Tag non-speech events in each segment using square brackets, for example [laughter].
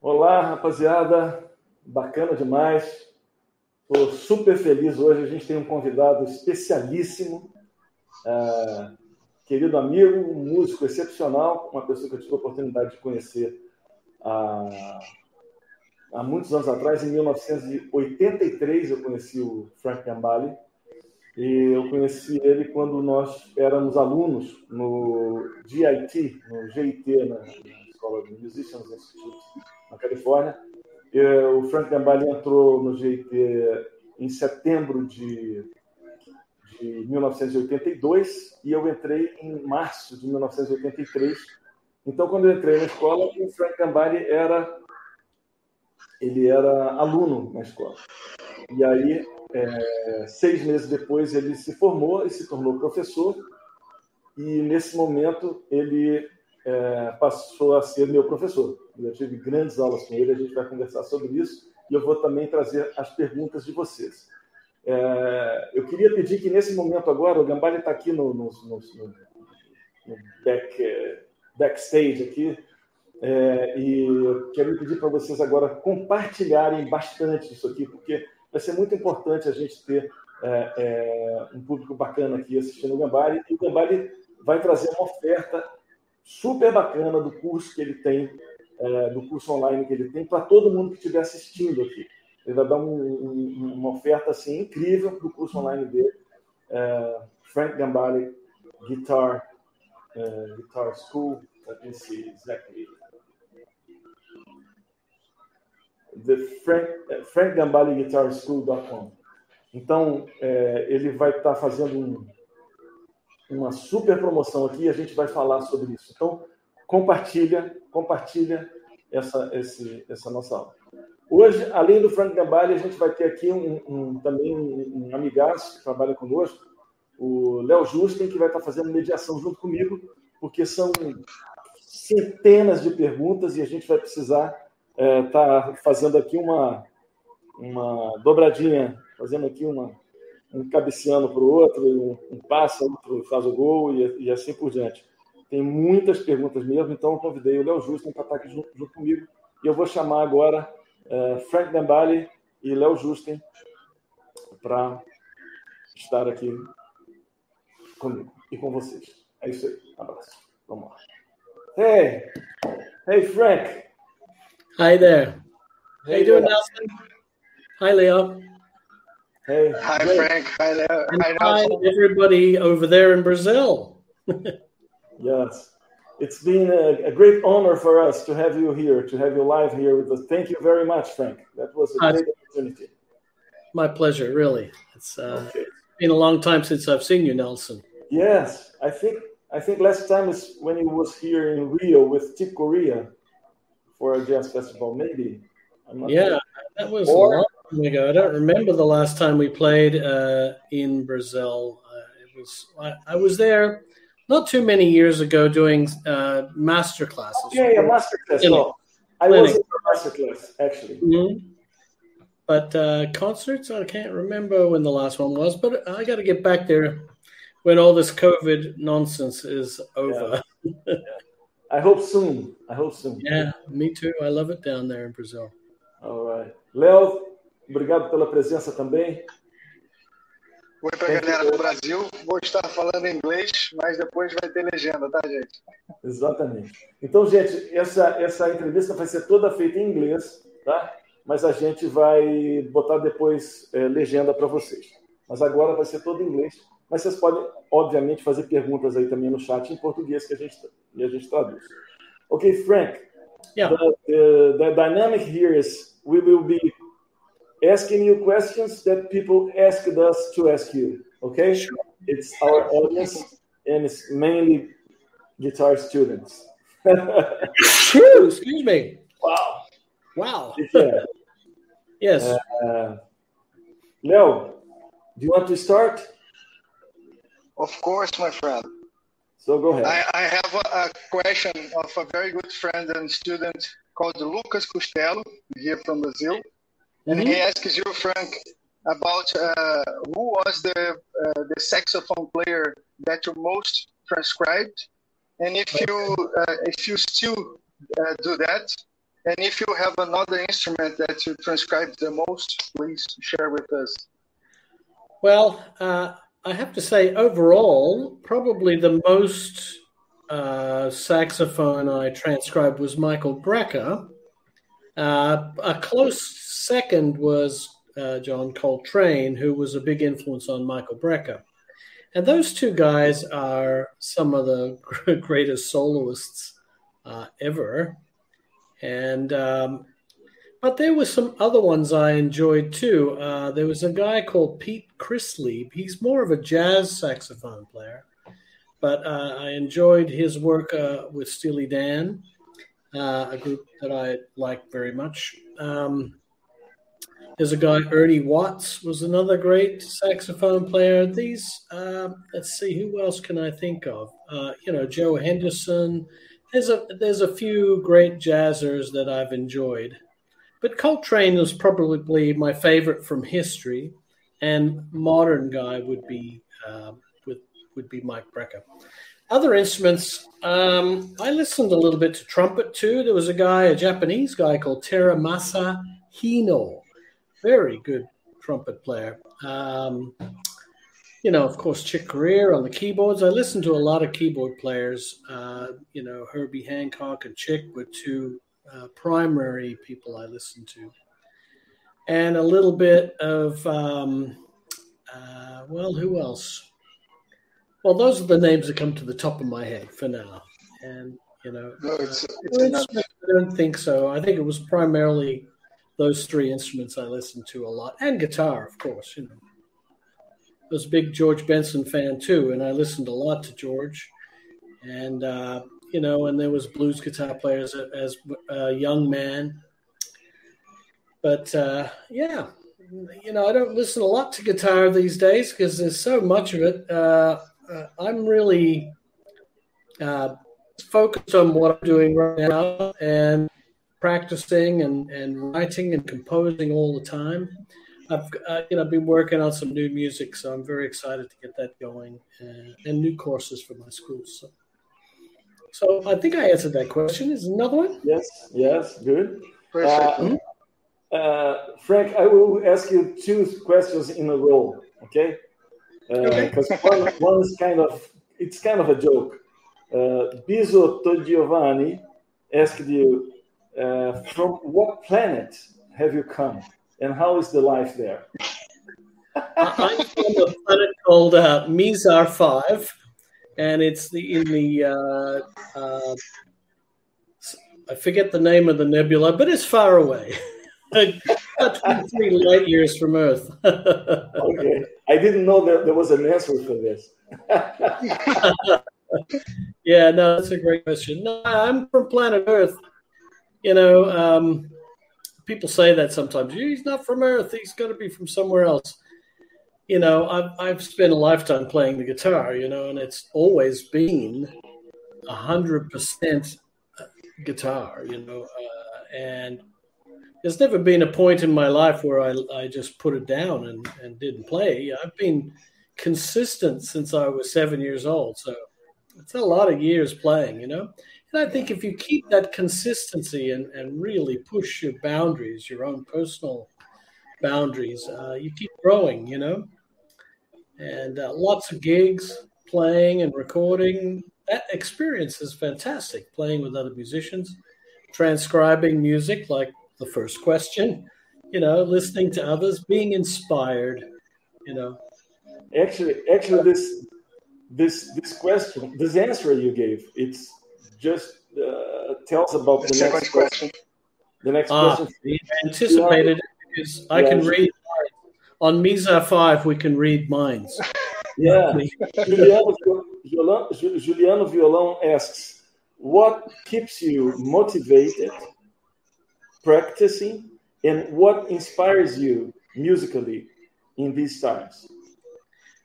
Olá, rapaziada. Bacana demais. Estou super feliz hoje. A gente tem um convidado especialíssimo, é, querido amigo, um músico excepcional, uma pessoa que eu tive a oportunidade de conhecer há, há muitos anos atrás. Em 1983, eu conheci o Frank Gambale. E eu conheci ele quando nós éramos alunos no GIT, no GIT, na, Escola de Musicians Institute, na Califórnia. O Frank Gambale entrou no GIT em setembro de, de 1982 e eu entrei em março de 1983. Então, quando eu entrei na escola, o Frank Gambale era ele era aluno na escola. E aí é, seis meses depois, ele se formou e se tornou professor. E nesse momento, ele é, passou a ser meu professor. Eu tive grandes aulas com ele, a gente vai conversar sobre isso. E eu vou também trazer as perguntas de vocês. É, eu queria pedir que nesse momento agora, o Gambale está aqui no, no, no, no back, backstage aqui, é, e eu quero pedir para vocês agora compartilharem bastante isso aqui, porque vai ser muito importante a gente ter é, é, um público bacana aqui assistindo o Gambari. E o Gambari vai trazer uma oferta super bacana do curso que ele tem, é, do curso online que ele tem, para todo mundo que estiver assistindo aqui. Ele vai dar um, um, uma oferta assim, incrível do curso online dele. É, Frank Gambari Guitar, uh, Guitar School. Let me see the Frank, frankgambaliGuitarSchool.com. Então, é, ele vai estar tá fazendo um, uma super promoção aqui e a gente vai falar sobre isso. Então, compartilha, compartilha essa, esse, essa nossa aula. Hoje, além do Frank Gambale, a gente vai ter aqui um, um também um, um amigaço que trabalha conosco, o Léo Justen, que vai estar tá fazendo mediação junto comigo, porque são centenas de perguntas e a gente vai precisar está é, tá fazendo aqui uma, uma dobradinha, fazendo aqui uma, um cabeceando para o outro, um, um passa, outro faz o gol e, e, assim por diante. Tem muitas perguntas mesmo, então eu convidei o Léo Justo para estar aqui junto, junto, comigo. E eu vou chamar agora é, Frank Dembali e Léo Justen para estar aqui comigo e com vocês. É isso aí. Abraço. Vamos lá. Hey! Hey, Frank! Hi there. How you doing, Nelson? Hi, Leo. Hey. Hi, great. Frank. Hi, Leo. And hi, hi everybody over there in Brazil. yes. It's been a, a, great honor for us to have you here, to have you live here with us. Thank you very much, Frank. That was a great opportunity. My pleasure, really. It's uh, okay. been a long time since I've seen you, Nelson. Yes, I think I think last time is when he was here in Rio with Chick Corea for a jazz festival, maybe. yeah, sure. that was or, a long time ago. I don't remember the last time we played uh, in Brazil. Uh, it was I, I, was there not too many years ago doing uh, master classes. Yeah, yeah, master class. No, I was in master class actually. Mm-hmm. But uh, concerts, I can't remember when the last one was. But I got to get back there when all this COVID nonsense is over. Yeah. yeah. [laughs] I hope soon. I hope soon. Yeah, me too. I love it down there in Brazil. All right. Léo, obrigado pela presença também. Oi para a galera do Brasil. Vou estar falando inglês, mas depois vai ter legenda, tá, gente? Exatamente. Então, gente, essa, essa entrevista vai ser toda feita em inglês, tá? Mas a gente vai botar depois é, legenda para vocês. Mas agora vai ser todo em inglês mas vocês podem, obviamente, fazer perguntas aí também no chat em português que a gente, e a gente traduz. Ok, Frank. Yeah. The, the, the dynamic here is we will be asking you questions that people asked us to ask you. Okay? Sure. It's our audience and it's mainly guitar students. Excuse me. Wow. Wow. Yeah. yes. Uh, Leo, do you want to start? Of course, my friend. So go ahead. I, I have a, a, question of a very good friend and student called Lucas Costello, here from Brazil. Mm-hmm. And he asks you, Frank, about uh, who was the, uh, the saxophone player that you most transcribed and if you uh, if you still uh, do that, and if you have another instrument that you transcribe the most, please share with us. Well, uh, I have to say, overall, probably the most uh, saxophone I transcribed was Michael Brecker. Uh, a close second was uh, John Coltrane, who was a big influence on Michael Brecker. And those two guys are some of the [laughs] greatest soloists uh, ever. And um, but there were some other ones I enjoyed too. Uh, there was a guy called Pete Christlieb. He's more of a jazz saxophone player, but uh, I enjoyed his work uh, with Steely Dan, uh, a group that I like very much. Um, there's a guy, Ernie Watts, was another great saxophone player. These, uh, let's see, who else can I think of? Uh, you know, Joe Henderson. There's a there's a few great jazzers that I've enjoyed, but Coltrane was probably my favorite from history, and modern guy would be uh, would would be Mike Brecker. Other instruments, um, I listened a little bit to trumpet too. There was a guy, a Japanese guy called Terumasa Hino very good trumpet player. Um, you know, of course, Chick Corea on the keyboards. I listened to a lot of keyboard players. Uh, you know, Herbie Hancock and Chick were two uh, primary people I listen to, and a little bit of um, uh, well, who else? Well, those are the names that come to the top of my head for now. And you know, no, it's, it's I don't think so. I think it was primarily those three instruments I listen to a lot, and guitar, of course. You know, I was a big George Benson fan too, and I listened a lot to George. And uh, you know, and there was blues guitar players as a young man. But uh, yeah, you know, I don't listen a lot to guitar these days because there's so much of it. Uh, uh I'm really uh, focused on what I'm doing right now, and practicing and, and writing and composing all the time. I've uh, you know been working on some new music, so I'm very excited to get that going and, and new courses for my schools. So. So I think I answered that question. Is another one? Yes, yes, good. Uh, hmm? uh, Frank, I will ask you two questions in a row, okay? Because uh, okay. one, one is kind of it's kind of a joke. Uh, Biso Giovanni asked you uh, from what planet have you come, and how is the life there? I'm from a planet called uh, Mizar Five, and it's the in the uh, uh, I forget the name of the nebula, but it's far away. [laughs] 23 light years from Earth. [laughs] okay. I didn't know that there was an answer for this. [laughs] yeah, no, that's a great question. No, I'm from planet Earth you know, um, people say that sometimes. He's not from Earth. He's got to be from somewhere else. You know, I've, I've spent a lifetime playing the guitar, you know, and it's always been a hundred percent guitar, you know, uh, and there's never been a point in my life where I, I just put it down and, and didn't play. I've been consistent since I was seven years old. So it's a lot of years playing, you know. And I think if you keep that consistency and, and really push your boundaries, your own personal boundaries, uh, you keep growing, you know. And uh, lots of gigs, playing and recording. That experience is fantastic. Playing with other musicians, transcribing music, like the first question, you know, listening to others, being inspired, you know. Actually, actually, this this this question, this answer you gave, it's just uh, tells about the, the next question. The next ah, question. Anticipated is I can read on Mizar five. We can read minds. [laughs] Yeah, Juliano, Juliano Violão asks, "What keeps you motivated, practicing, and what inspires you musically in these times?"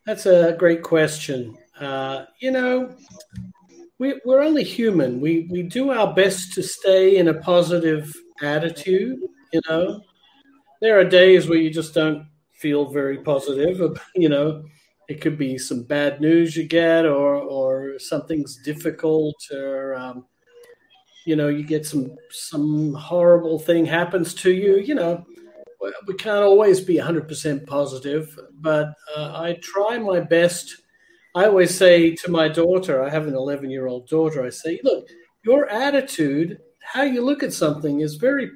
That's a great question. Uh, you know, we, we're only human. We we do our best to stay in a positive attitude. You know, there are days where you just don't feel very positive. You know, it could be some bad news you get, or or something's difficult, or um, you know you get some some horrible thing happens to you. You know, we can't always be 100% positive, but uh, I try my best. I always say to my daughter, I have an 11 year old daughter, I say, look, your attitude, how you look at something is very,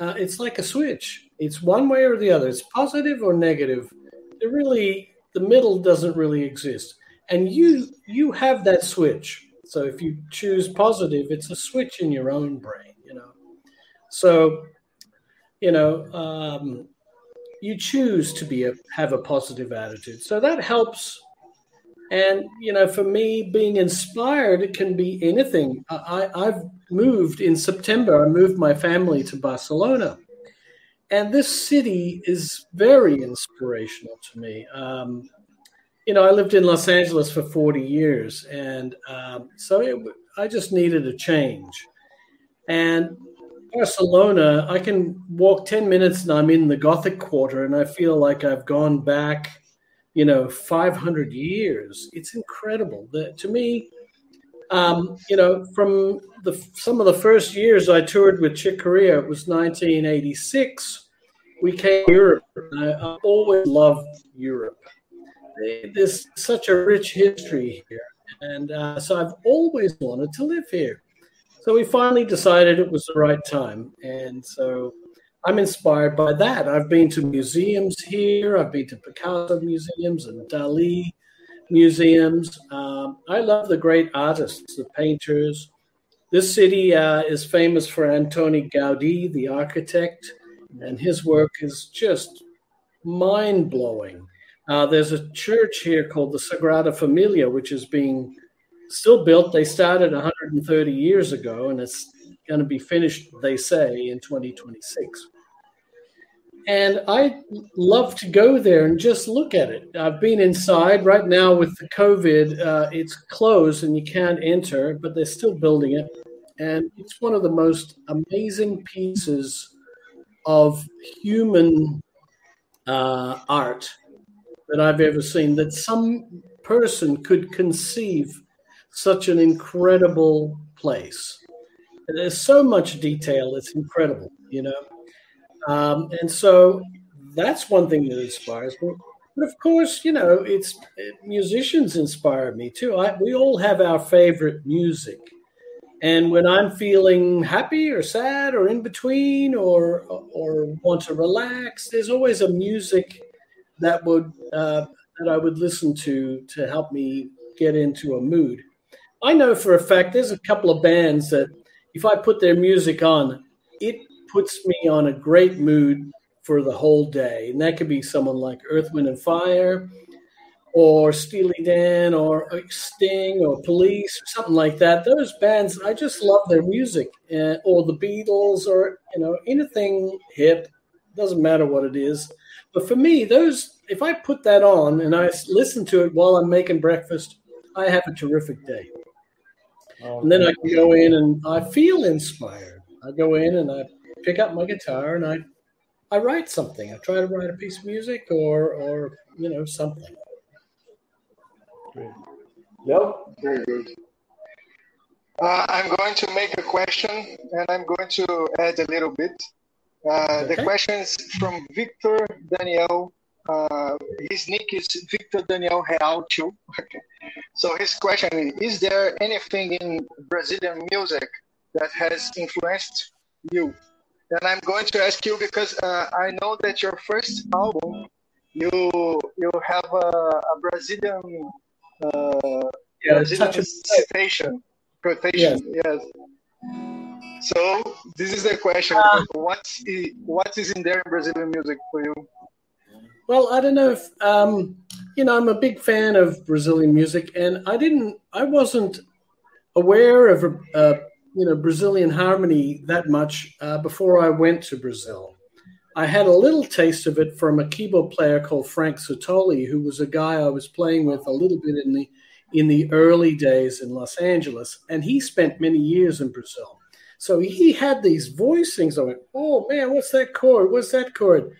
uh, it's like a switch. It's one way or the other. It's positive or negative. It really, the middle doesn't really exist. And you, you have that switch. So if you choose positive, it's a switch in your own brain, you know. So you know, um, you choose to be a, have a positive attitude. So that helps. And you know, for me, being inspired, it can be anything. I, I've moved in September. I moved my family to Barcelona, and this city is very inspirational to me. Um, you know, I lived in Los Angeles for 40 years, and um, so it, I just needed a change. And Barcelona, I can walk 10 minutes and I'm in the Gothic quarter and I feel like I've gone back, you know, 500 years. It's incredible. that to me, um, you know, from the some of the first years I toured with Chick Corea, it was 1986. We came to Europe. I, I always loved Europe. There's such a rich history here. And uh, so I've always wanted to live here. So we finally decided it was the right time. And so I'm inspired by that. I've been to museums here, I've been to Picasso museums and Dali museums. Um, I love the great artists, the painters. This city uh, is famous for Antoni Gaudi, the architect, and his work is just mind blowing. Uh, there's a church here called the Sagrada Familia, which is being still built. They started 130 years ago, and it's going to be finished, they say, in 2026. And I love to go there and just look at it. I've been inside right now with the COVID. Uh, it's closed and you can't enter, but they're still building it. And it's one of the most amazing pieces of human uh, art that I've ever seen that some person could conceive such an incredible place. And there's so much detail; it's incredible, you know. Um, and so that's one thing that inspires me. But of course, you know, it's it, musicians inspire me too. I, we all have our favorite music, and when I'm feeling happy or sad or in between or or want to relax, there's always a music that would uh, that I would listen to to help me get into a mood. I know for a fact there's a couple of bands that if I put their music on, it puts me on a great mood for the whole day. And that could be someone like Earth, Wind, and Fire, or Steely Dan, or Sting, or Police, or something like that. Those bands, I just love their music, or the Beatles, or you know anything hip. Doesn't matter what it is. But for me, those if I put that on and I listen to it while I'm making breakfast, I have a terrific day. Um, and then I can go in and I feel inspired. I go in and I pick up my guitar and I I write something. I try to write a piece of music or or you know something. Great. Yep. Very good. Uh, I'm going to make a question and I'm going to add a little bit. Uh, okay. The question is from Victor Daniel uh, his nick is Victor Daniel Real too. [laughs] Okay. So his question is: Is there anything in Brazilian music that has influenced you? And I'm going to ask you because uh, I know that your first album, you you have a, a Brazilian uh, yeah, Brazilian citation, quotation. Yes. yes. So this is the question: uh, What is what is in there in Brazilian music for you? Well, I don't know if um, you know. I'm a big fan of Brazilian music, and I didn't. I wasn't aware of uh, you know Brazilian harmony that much uh, before I went to Brazil. I had a little taste of it from a keyboard player called Frank Sotoli, who was a guy I was playing with a little bit in the in the early days in Los Angeles, and he spent many years in Brazil. So he had these voicings. I went, "Oh man, what's that chord? What's that chord?"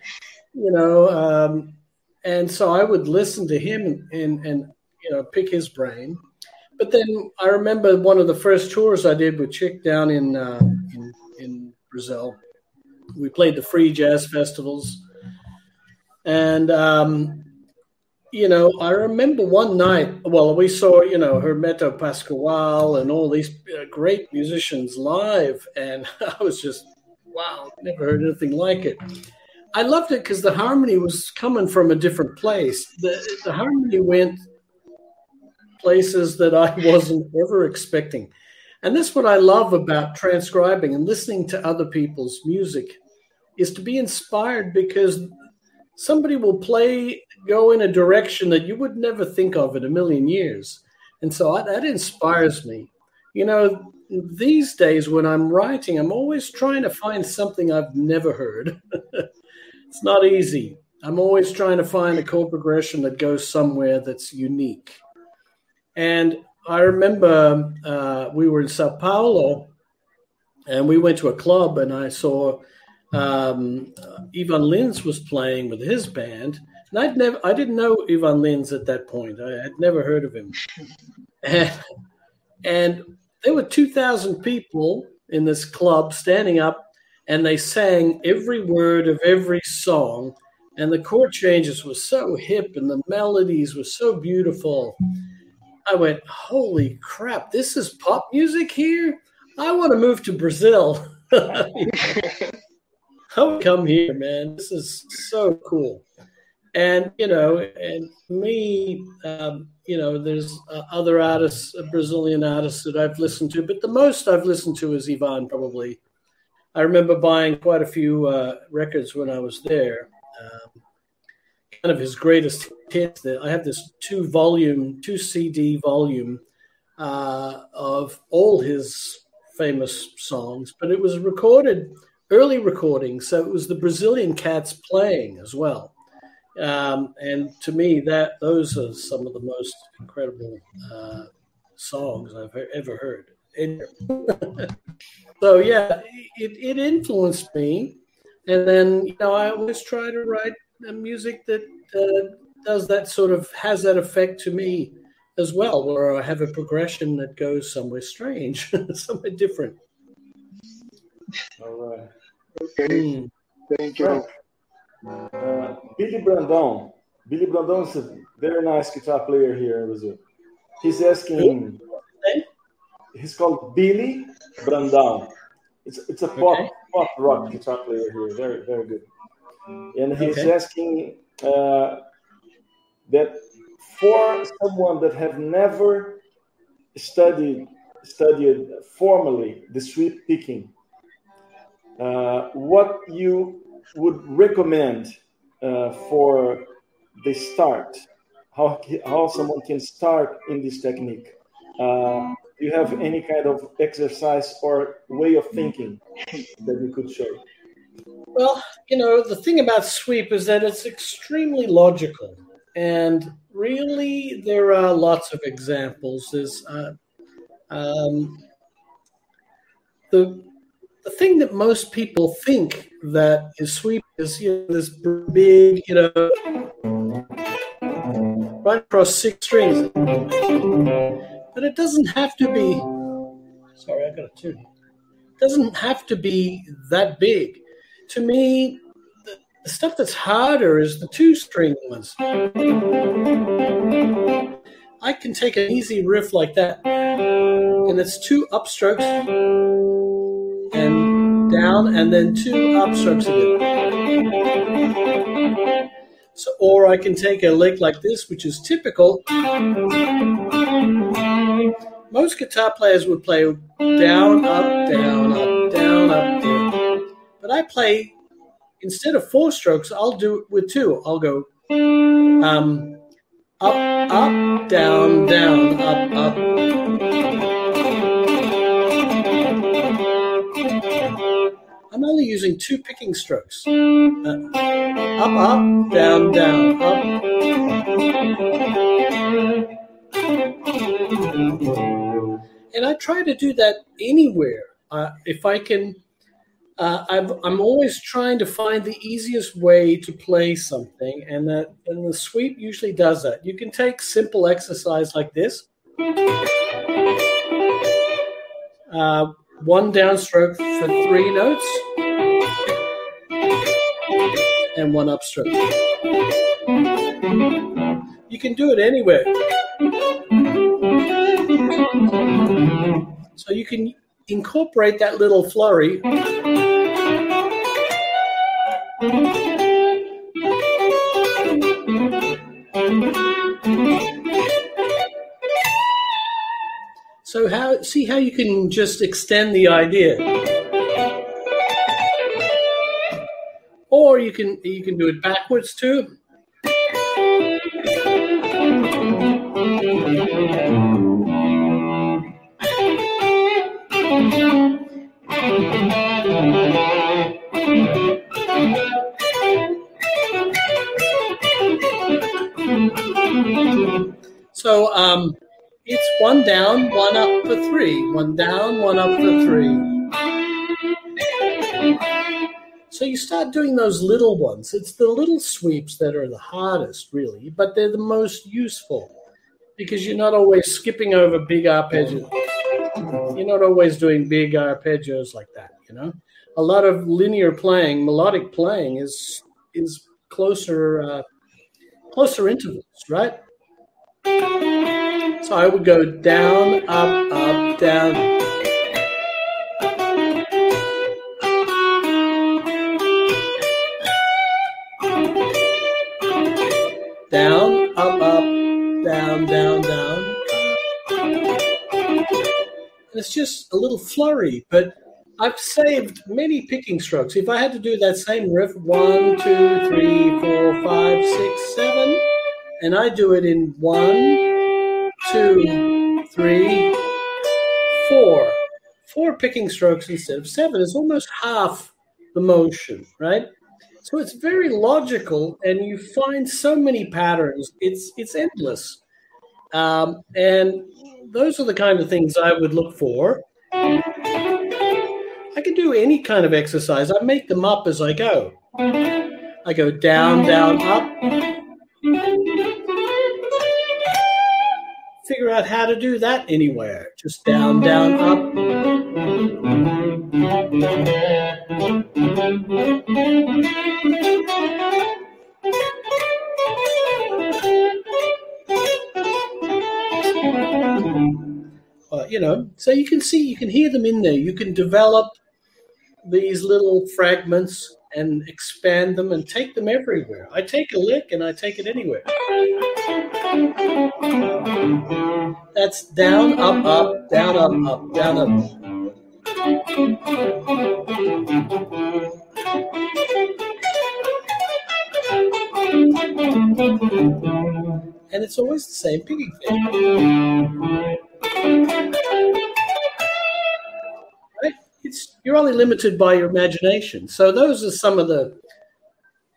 you know, um, and so I would listen to him and, and, and you know pick his brain. But then I remember one of the first tours I did with Chick down in uh, in, in Brazil. We played the free jazz festivals, and um, you know, I remember one night. Well, we saw you know Hermeto Pascoal and all these uh, great musicians live, and [laughs] I was just wow, never heard anything like it. I loved it because the harmony was coming from a different place. The, the harmony went places that I [laughs] wasn't ever expecting. And that's what I love about transcribing and listening to other people's music is to be inspired because somebody will play go in a direction that you would never think of in a million years. And so I, that inspires me. You know, these days when I'm writing, I'm always trying to find something I've never heard. [laughs] it's not easy. I'm always trying to find a chord progression that goes somewhere that's unique. And I remember uh, we were in Sao Paulo and we went to a club and I saw um, Ivan Lins was playing with his band. And I'd never, I didn't know Ivan Lins at that point. I had never heard of him. And, [laughs] and there were 2,000 people in this club standing up and they sang every word of every song. And the chord changes were so hip and the melodies were so beautiful. I went, holy crap, this is pop music here? I want to move to Brazil. [laughs] I would come here, man. This is so cool. And, you know, and me, um, you know, there's uh, other artists, uh, Brazilian artists that I've listened to, but the most I've listened to is Ivan, probably. I remember buying quite a few uh, records when I was there. Um, kind of his greatest hits. I have this two volume, two CD volume uh, of all his famous songs, but it was recorded early recording, so it was the Brazilian Cats playing as well. Um, and to me, that those are some of the most incredible uh, songs I've ever heard. [laughs] so yeah, it, it influenced me, and then you know I always try to write music that uh, does that sort of has that effect to me as well, where I have a progression that goes somewhere strange, [laughs] somewhere different. All right. Okay. Mm. Thank you. Uh, Billy Brandão. Billy Brandão is a very nice guitar player here in Brazil. He's asking. He's called Billy Brandão. It's it's a pop okay. pop rock guitar player here. Very very good. And he's okay. asking uh, that for someone that have never studied studied formally the sweep picking, uh, what you would recommend uh, for the start? How, how someone can start in this technique? Uh, do you have any kind of exercise or way of thinking that you could show? Well, you know, the thing about sweep is that it's extremely logical. And really, there are lots of examples. There's uh, um, the the thing that most people think that is sweep is you know, this big, you know, right across six strings. But it doesn't have to be. Sorry, I got a tune. It doesn't have to be that big. To me, the, stuff that's harder is the two string ones. I can take an easy riff like that, and it's two upstrokes and down, and then two upstrokes again. So, or I can take a lick like this, which is typical. Most guitar players would play down, up, down, up, down, up, down. But I play instead of four strokes, I'll do it with two. I'll go um, up, up, down, down, up, up. I'm only using two picking strokes. Uh, up, up, down, down, up. And I try to do that anywhere. Uh, if I can uh, i am always trying to find the easiest way to play something, and that and the sweep usually does that. You can take simple exercise like this. Uh, one downstroke for three notes, and one upstroke. You can do it anywhere. So you can incorporate that little flurry. So how see how you can just extend the idea. Or you can you can do it backwards too. Down, one up for three. One down, one up for three. So you start doing those little ones. It's the little sweeps that are the hardest, really, but they're the most useful because you're not always skipping over big arpeggios. You're not always doing big arpeggios like that, you know. A lot of linear playing, melodic playing, is is closer uh, closer intervals, right? So I would go down, up, up, down. Down, up, up, down, down, down. And it's just a little flurry, but I've saved many picking strokes. If I had to do that same riff, one, two, three, four, five, six, seven, and I do it in one, two, three, four. Four picking strokes instead of seven is almost half the motion, right? So it's very logical, and you find so many patterns. It's it's endless, um, and those are the kind of things I would look for. I can do any kind of exercise. I make them up as I go. I go down, down, up, figure out how to do that anywhere. Just down, down, up. Uh, you know, so you can see, you can hear them in there. You can develop these little fragments and expand them and take them everywhere. I take a lick and I take it anywhere. That's down, up, up, down, up, up, down, up. And it's always the same picking thing. You're only limited by your imagination. So those are some of the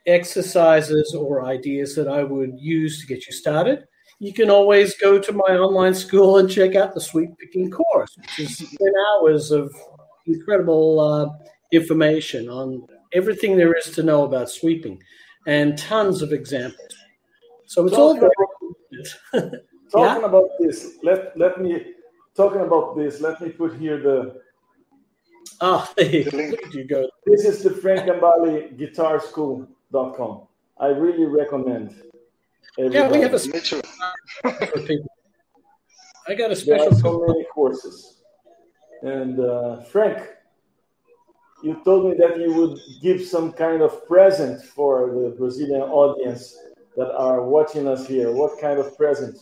exercises or ideas that I would use to get you started. You can always go to my online school and check out the sweep picking course, which is 10 hours of incredible uh, information on everything there is to know about sweeping and tons of examples. So it's talking all [laughs] about, talking yeah? about this. Let let me talking about this. Let me put here the Oh, [laughs] you go. This is the Frank Gambale Guitar School.com. I really recommend. Everybody. Yeah, we have a special for people. I got a special. There are so many courses. And uh, Frank, you told me that you would give some kind of present for the Brazilian audience that are watching us here. What kind of present?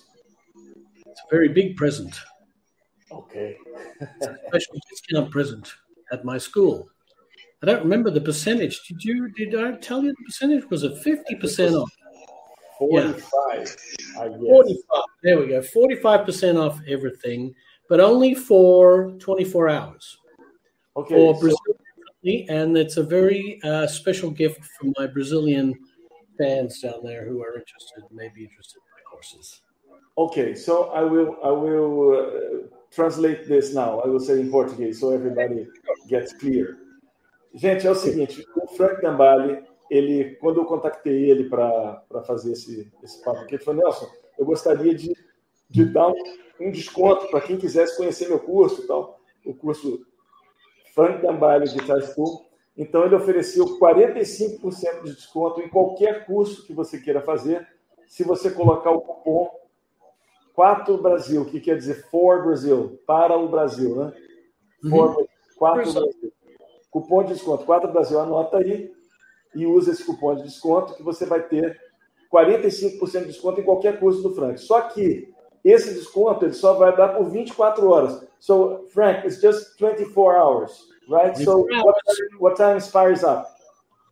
It's a very big present. Okay. it's a special discount present at my school. I don't remember the percentage. Did you? Did I tell you the percentage? Was a fifty percent off? Forty-five. Yeah. Forty-five. There we go. Forty-five percent off everything, but only for twenty-four hours. Okay. For Brazil, and it's a very uh, special gift for my Brazilian fans down there who are interested, may be interested in my courses. Okay, so I will I will uh, translate this now. I will say in Portuguese so everybody gets clear. Gente, é o seguinte, o Frank Gambale, ele, quando eu contactei ele para fazer esse, esse papo aqui, ele falou, Nelson, eu gostaria de, de dar um, um desconto para quem quisesse conhecer meu curso tal, o curso Frank Gambale Guitar School. Então, ele ofereceu 45% de desconto em qualquer curso que você queira fazer, se você colocar o cupom 4 Brasil, que quer dizer for Brasil, para o Brasil, né? Uhum. For, 4 Brasil. Cupom de desconto 4 Brasil, anota aí e usa esse cupom de desconto que você vai ter 45% de desconto em qualquer curso do Frank. Só que esse desconto ele só vai dar por 24 horas. So, Frank, it's just 24 hours, right? So, what, what time expires up?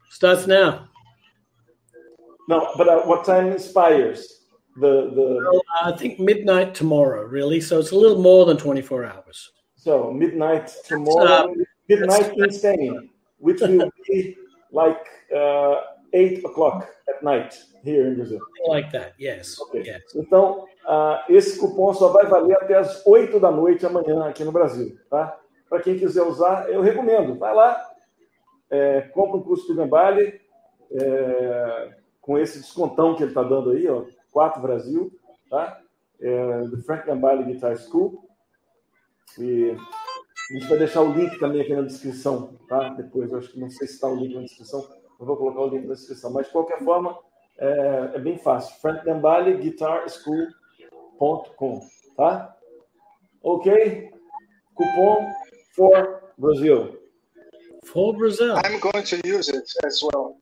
Starts now. No, but uh, what time expires? The the. Well, I think midnight tomorrow, really. So it's a little more than 24 hours. So midnight tomorrow, uh, midnight in Spain, which will be like uh, eight o'clock at night here in Brazil. Like that, yes. Okay. yes. Então, uh, esse cupom só vai valer até as 8 da noite amanhã aqui no Brasil, tá? Para quem quiser usar, eu recomendo. Vai lá, é, compra um curso do Gambale, é, com esse descontão que ele está dando aí, ó, 4 Brasil, tá? É, do Frank Gambale Guitar School. E a gente vai deixar o link também aqui na descrição, tá? Depois, eu acho que não sei se está o link na descrição, eu vou colocar o link na descrição. Mas, de qualquer forma, é, é bem fácil. Frank Gambale Guitar School.com, tá? Ok? Cupom for Brazil. For Brazil. I'm going to use it as well.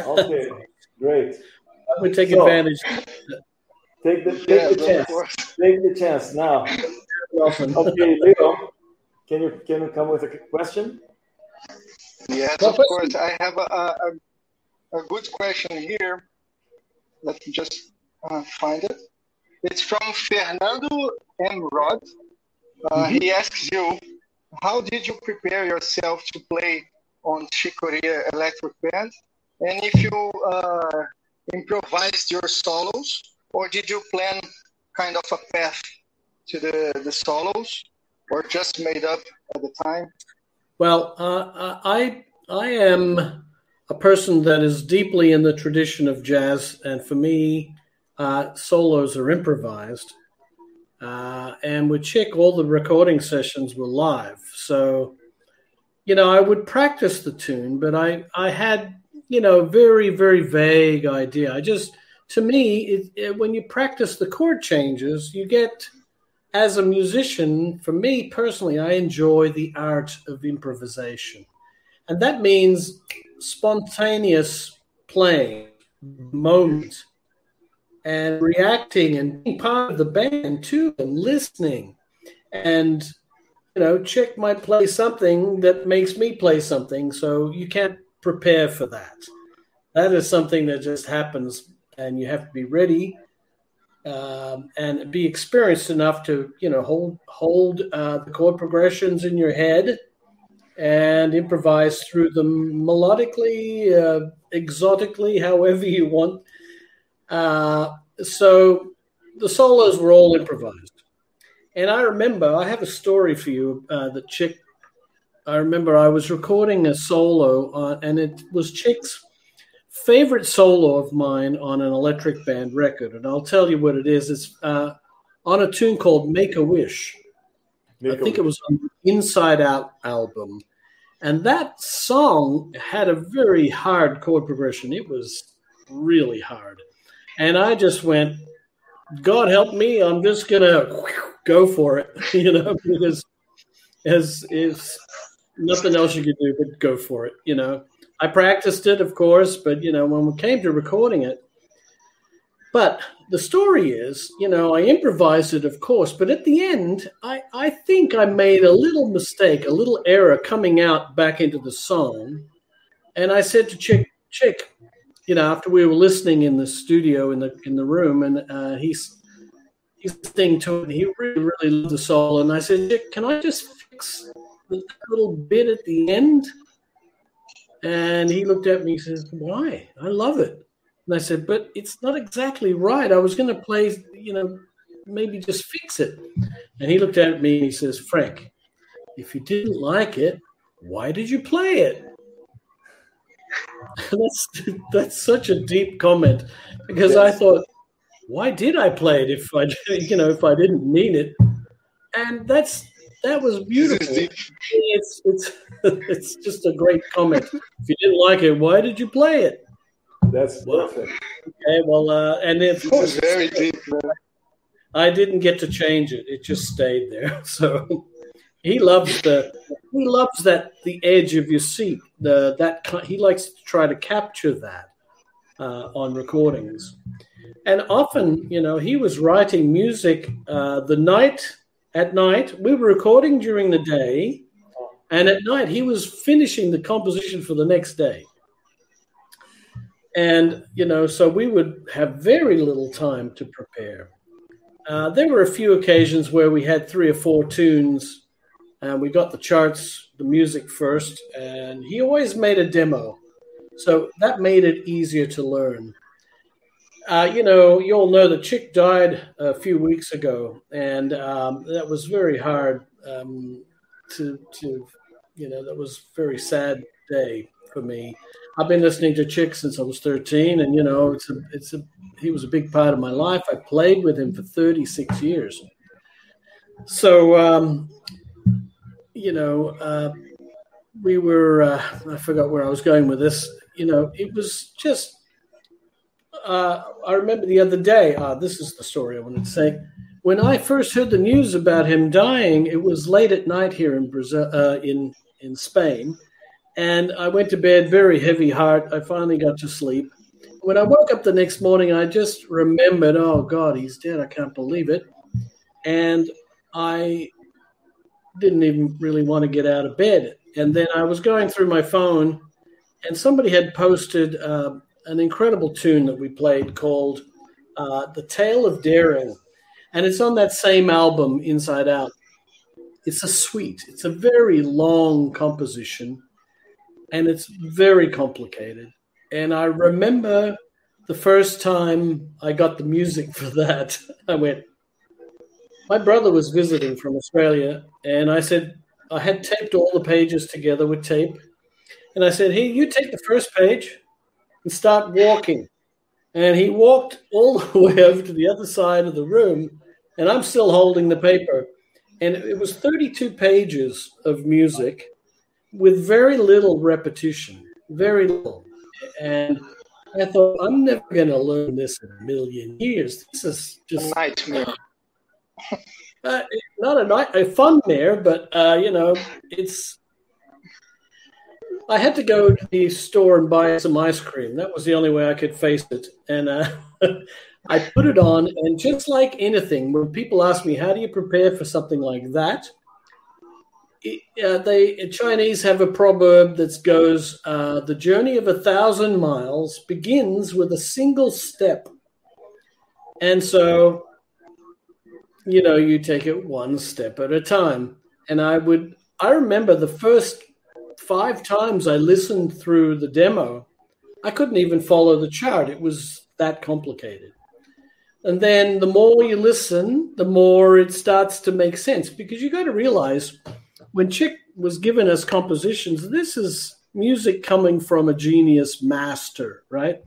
Okay, great. I would take so, advantage. Take the, take yeah, the chance. Take the chance now. okay, Leo, can you can you come with a question? Yes, of course. I have a, a, a good question here. Let me just uh, find it. It's from Fernando M. Rod. Uh, mm-hmm. He asks you, how did you prepare yourself to play on Chicoria Electric Band? And if you uh, improvised your solos, or did you plan kind of a path to the, the solos, or just made up at the time? Well, uh, I I am a person that is deeply in the tradition of jazz, and for me, uh, solos are improvised. Uh, and with Chick, all the recording sessions were live, so you know I would practice the tune, but I I had you know very very vague idea. I just to me, it, it, when you practice the chord changes, you get as a musician, for me personally, I enjoy the art of improvisation. And that means spontaneous playing, moment, and reacting and being part of the band too, and listening. And, you know, Chick might play something that makes me play something. So you can't prepare for that. That is something that just happens, and you have to be ready um, and be experienced enough to you know hold hold uh, the chord progressions in your head and improvise through them melodically, uh, exotically, however you want. Uh, so the solos were all improvised, and I remember I have a story for you. Uh, the chick, I remember I was recording a solo, uh, and it was Chick's favorite solo of mine on an electric band record, and I'll tell you what it is. It's uh, on a tune called "Make a Wish." Make I think wish. it was on the Inside Out album, and that song had a very hard chord progression. It was really hard, and I just went, "God help me! I'm just gonna go for it," [laughs] you know, because as is nothing else you could do but go for it, you know. I practiced it, of course, but you know, when we came to recording it, but the story is, you know, I improvised it, of course, but at the end, I, I think I made a little mistake, a little error coming out back into the song. And I said to Chick, Chick, you know, after we were listening in the studio in the in the room, and uh, he's he's listening to it, he really really loved the solo, and I said, Chick, can I just fix a little bit at the end? And he looked at me and says, Why? I love it. And I said, But it's not exactly right. I was going to play, you know, maybe just fix it. And he looked at me and he says, Frank, if you didn't like it, why did you play it? [laughs] that's that's such a deep comment because yes. I thought, why did I play it if I [laughs] you know if I didn't mean it? And that's that was beautiful. It's it's [laughs] it's just a great comment. If you didn't like it, why did you play it? That's well, perfect. Okay, well, uh, and of course, very deep. I didn't get to change it; it just stayed there. [laughs] So he loves the he loves that the edge of your seat. The that he likes to try to capture that uh, on recordings, and often, you know, he was writing music uh, the night at night. We were recording during the day, and at night he was finishing the composition for the next day. And, you know, so we would have very little time to prepare. Uh, there were a few occasions where we had three or four tunes and we got the charts, the music first, and he always made a demo. So that made it easier to learn. Uh, you know, you all know that Chick died a few weeks ago, and um, that was very hard um, to, to, you know, that was very sad day for me. I've been listening to Chick since I was 13, and you know, it's a, it's a, he was a big part of my life. I played with him for 36 years. So, um, you know, uh, we were, uh, I forgot where I was going with this. You know, it was just, uh, I remember the other day, uh, this is the story I wanted to say. When I first heard the news about him dying, it was late at night here in Brazil, uh, in, in Spain and I went to bed very heavy heart. I finally got to sleep. When I woke up the next morning, I just remembered, oh God, he's dead. I can't believe it. And I didn't even really want to get out of bed. And then I was going through my phone, and somebody had posted uh, an incredible tune that we played called uh, The Tale of Daring. And it's on that same album, Inside Out. It's a suite, it's a very long composition and it's very complicated. And I remember the first time I got the music [laughs] for that, I went, my brother was visiting from Australia, and I said, I had taped all the pages together with tape. And I said, Hey, you take the first page and start walking. And he walked all the [laughs] way over to the other side of the room, and I'm still holding the paper. And it was 32 pages of music with very little repetition, very little. And I thought, I'm never going to learn this in a million years. This is just a nightmare. [laughs] uh, not a night, a fun mare, but uh, you know, it's. I had to go to the store and buy some ice cream. That was the only way I could face it, and uh, [laughs] I put it on. And just like anything, when people ask me, "How do you prepare for something like that?" uh, they Chinese have a proverb that goes, uh, "The journey of a thousand miles begins with a single step," and so, you know, you take it one step at a time. And I would, I remember the first five times I listened through the demo, I couldn't even follow the chart. It was that complicated. And then the more you listen, the more it starts to make sense because you got to realize when Chick was giving us compositions, this is music coming from a genius master, right?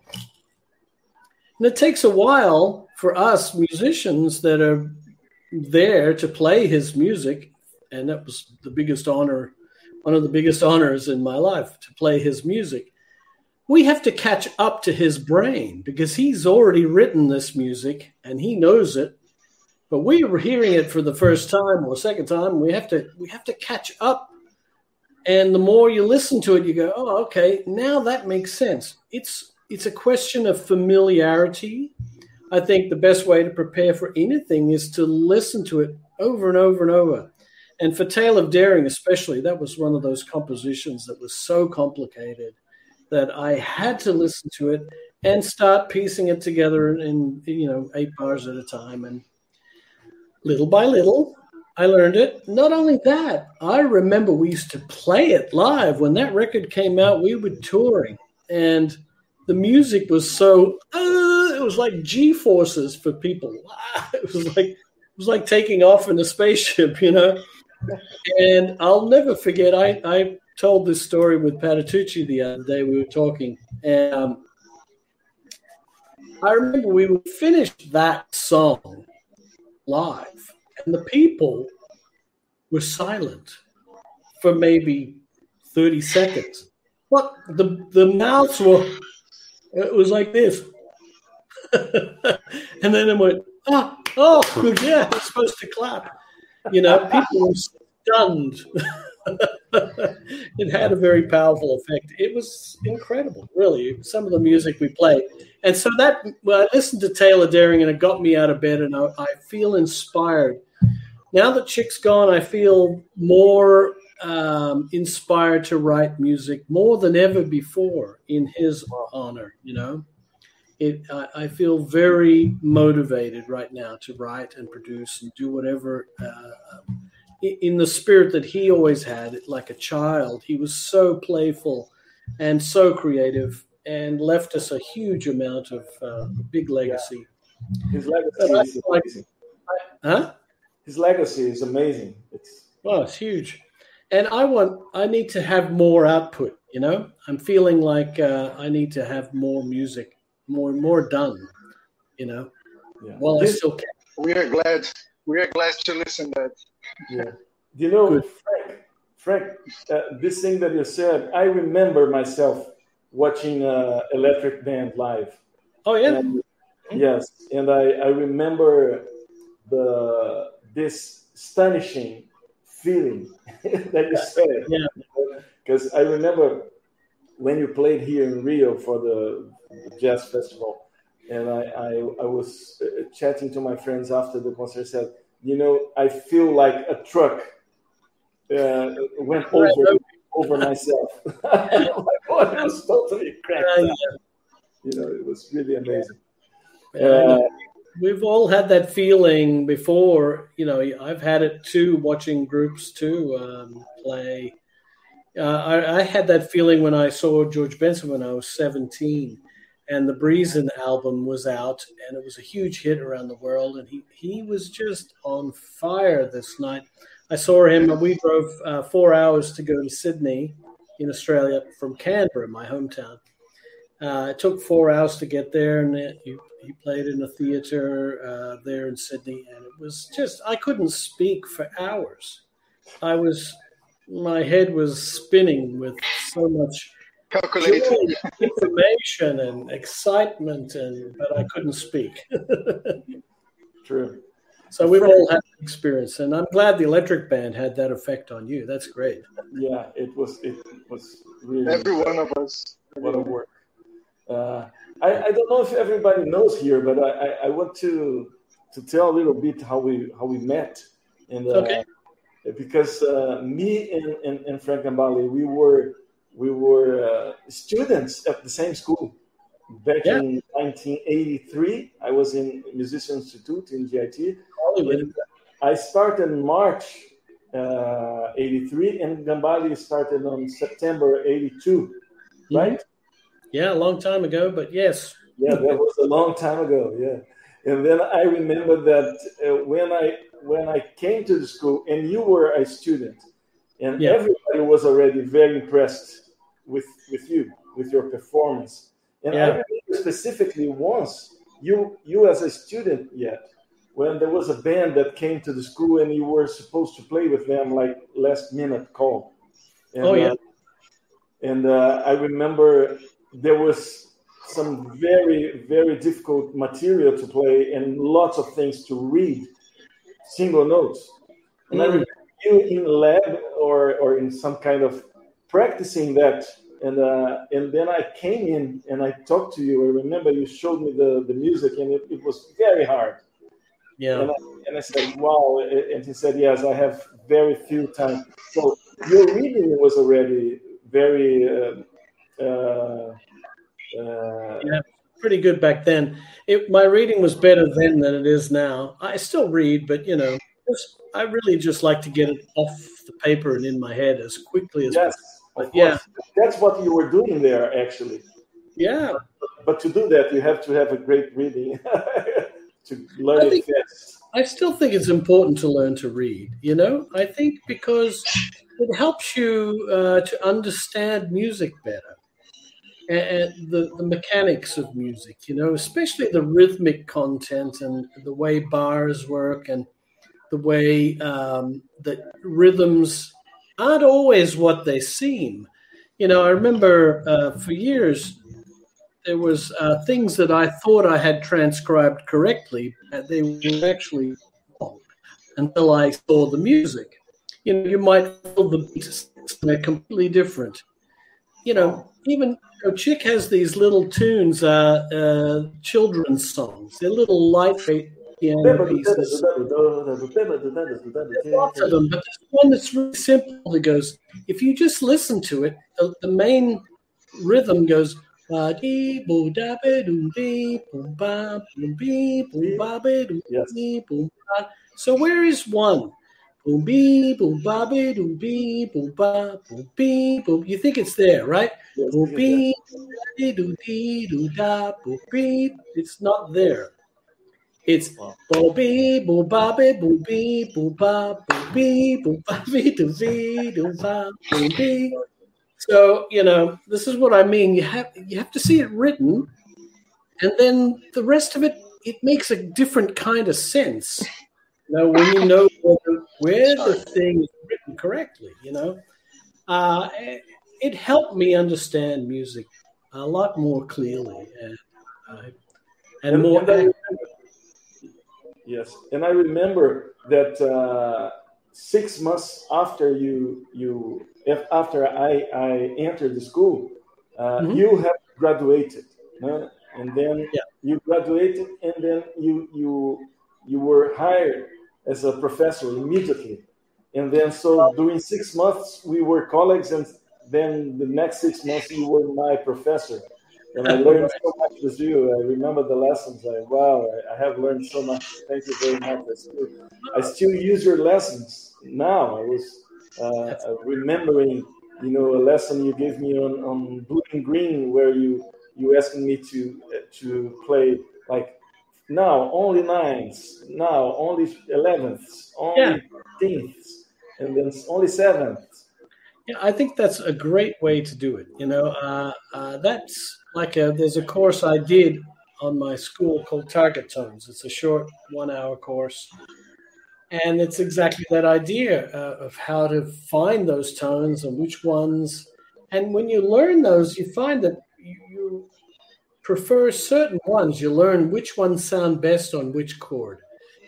And it takes a while for us musicians that are there to play his music, and that was the biggest honor, one of the biggest honors in my life to play his music. We have to catch up to his brain because he's already written this music and he knows it but we were hearing it for the first time or second time. We have to we have to catch up. And the more you listen to it, you go, oh, okay, now that makes sense. It's it's a question of familiarity. I think the best way to prepare for anything is to listen to it over and over and over. And for Tale of Daring, especially, that was one of those compositions that was so complicated that I had to listen to it and start piecing it together in, you know eight bars at a time. And little by little, I learned it. Not only that, I remember we used to play it live. When that record came out, we were touring, and the music was so uh, it was like G forces for people. [laughs] It was like it was like taking off in a spaceship, you know. And I'll never forget. I I told this story with Patitucci the other day. We were talking, and um, I remember we would finish that song live, and the people were silent for maybe 30 seconds. But the, the mouths were, it was like this. [laughs] and then it went, oh, oh, yeah, it's supposed to clap. You know, people were stunned. [laughs] it had a very powerful effect. It was incredible, really. Some of the music we played, and so that well, I listened to Tale of Daring, and it got me out of bed, and I, I feel inspired. Now that Chick's gone, I feel more um, inspired to write music more than ever before in his honor. You know, it. I, I feel very motivated right now to write and produce and do whatever. Uh, in the spirit that he always had, like a child. He was so playful and so creative and left us a huge amount of uh, big legacy. Yeah. His legacy is like, amazing. Huh? His legacy is amazing. It's well, it's huge. And I want, I need to have more output. You know, I'm feeling like uh, I need to have more music, more more done. You know, yeah. while I still can. We are glad. We are glad to listen that yeah. You know, Frank, Frank, uh, this thing that you said, I remember myself watching uh, Elektric Band live. Oh yeah. And, mm-hmm. yes, and I, I remember the this astonishing feeling [laughs] that you said. Yeah. Because I remember when you played here in Rio for the, the jazz festival, and I, I, I was uh, chatting to my friends after the concert. Said, you know, I feel like a truck uh, went [laughs] over over myself. [laughs] [laughs] my body was totally cracked. Uh, yeah. You know, it was really amazing. Uh, we've all had that feeling before. You know, I've had it too, watching groups too um, play. Uh, I, I, had that feeling when I saw George Benson when I was 17 and the Breezin album was out, and it was a huge hit around the world. And he he was just on fire this night. I saw him. and We drove uh, four hours to go to Sydney, in Australia, from Canberra, my hometown. Uh, it took four hours to get there, and it, he, he played in a theater uh, there in Sydney, and it was just I couldn't speak for hours. I was my head was spinning with so much calculated information and excitement, and but I couldn't speak. [laughs] True. So we've all had experience, and I'm glad the Elektric Band had that effect on you. That's great. Yeah, it was. It was really every one of us. What a work. Uh, I, I don't know if everybody knows here, but I, I, I, want to to tell a little bit how we how we met. And uh, okay. because uh, me and, and, Frank Gambale, we were we were uh, students at the same school back yeah. in 1983. I was in Musician Institute in GIT. Hollywood. I started in March uh, 83, and Gambale started on September 82, mm-hmm. right? Yeah, a long time ago, but yes. Yeah, that was a long time ago. Yeah, and then I remember that uh, when I when I came to the school, and you were a student, and yeah. everybody was already very impressed with with you, with your performance. And yeah. I remember specifically once you you as a student yet when there was a band that came to the school and you were supposed to play with them like last minute call. And, oh yeah. Uh, and uh, I remember there was some very very difficult material to play and lots of things to read, single notes. And mm. I remember you in lab or or in some kind of practicing that and uh, and then I came in and I talked to you. I remember you showed me the, the music, and it, it was very hard. Yeah. And I, and I, said, "Wow!" And he said, "Yes, I have very few time." So your reading was already very. Uh, uh, uh, yeah, pretty good back then. It, my reading was better then than it is now. I still read, but you know, just, I really just like to get it off the paper and in my head as quickly as yes. possible but yeah, that's what you were doing there, actually. Yeah. But, but, to do that, you have to have a great reading [laughs] to learn think, it fast. I still think it's important to learn to read. You know, I think because it helps you uh, to understand music better and the, the mechanics of music, you know, especially the rhythmic content and the way bars work and the way um, that rhythms aren't always what they seem. You know, I remember uh, for years there was uh, things that I thought I had transcribed correctly, but they were actually wrong until I saw the music. You know, you might feel the beats they're completely different. You know, even you know, Chick has these little tunes, uh, uh, children's songs. They're little lightweight piano pieces. lots of them, but there's one that's really simple. It goes, if you just listen to it, the, the main rhythm goes. Yes. So where is one? Boom bee, boom ba be, boom bee, boom ba, boom bee, boom. You think it's there, right? Yes, boom bee, do dee do da, boom bee. It's not there. It's boom bee, boom ba be, boom bee, boom ba, boom bee, boom ba [laughs] be, do bee, do ba, boom bee. So you know, this is what I mean. You have you have to see it written, and then the rest of it it makes a different kind of sense. You know, when you know where, where the thing is written correctly, you know, uh, it, it, helped me understand music a lot more clearly and, uh, and, and more. And yes, and I remember that uh, six months after you you after I I entered the school, uh, mm-hmm. you have graduated, and then yeah. you graduated, and then you you you were hired as a professor immediately. And then, so during six months, we were colleagues, and then the next six months, you were my professor. And I learned [laughs] so much with you. I remember the lessons. I, wow, I, have learned so much. Thank you very much. I still, I still use your lessons now. I was uh, remembering, you know, a lesson you gave me on, on blue and green, where you you asked me to to play like now only nines, now only elevenths, only fifteenths, yeah. and then only seventh. Yeah, I think that's a great way to do it. You know, uh, uh, that's like a, there's a course I did on my school called Target Tones. It's a short one-hour course, and it's exactly that idea uh, of how to find those tones and which ones. And when you learn those, you find that you, prefer certain ones. You learn which ones sound best on which chord.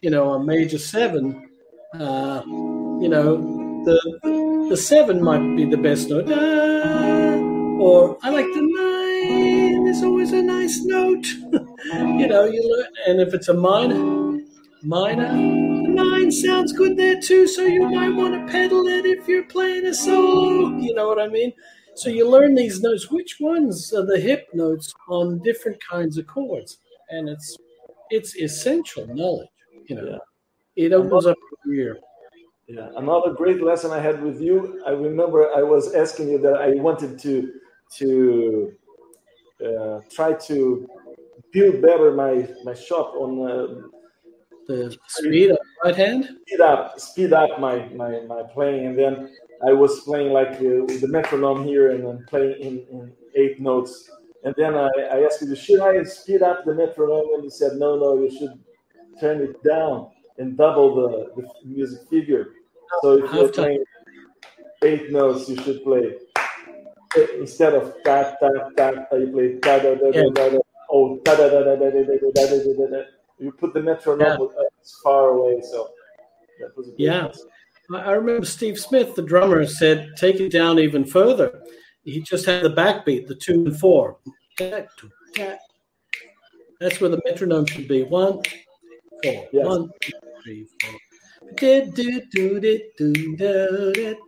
You know, a major seven, uh, you know, the the seven might be the best note. Or I like the nine. There's always a nice note. [laughs] you know, you learn, and if it's a minor, minor, the nine sounds good there too. So you might want to pedal it if you're playing a solo. You know what I mean? So you learn these notes. Which ones are the hip notes on different kinds of chords? And it's it's essential knowledge. You know, yeah. it opens up your ear. Yeah, another great lesson I had with you. I remember I was asking you that I wanted to to try to build better my my shop on uh, the speed of right hand. Speed up, speed up my my my playing, and then I was playing like uh, with the metronome here and then playing in, in eight notes. And then I, I asked you, should I speed up the metronome? And you said, no, no, you should turn it down and double the, the music figure. So if you're playing eight notes, you should play instead of ta ta ta, you play ta da da da da da. Oh, ta da da da da da da da da da. You put the metronome as far away, so that was a yeah. I remember Steve Smith, the drummer, said, take it down even further. He just had the backbeat, the two and four. That's where the metronome should be. One, four. Yes. One, two, three, four.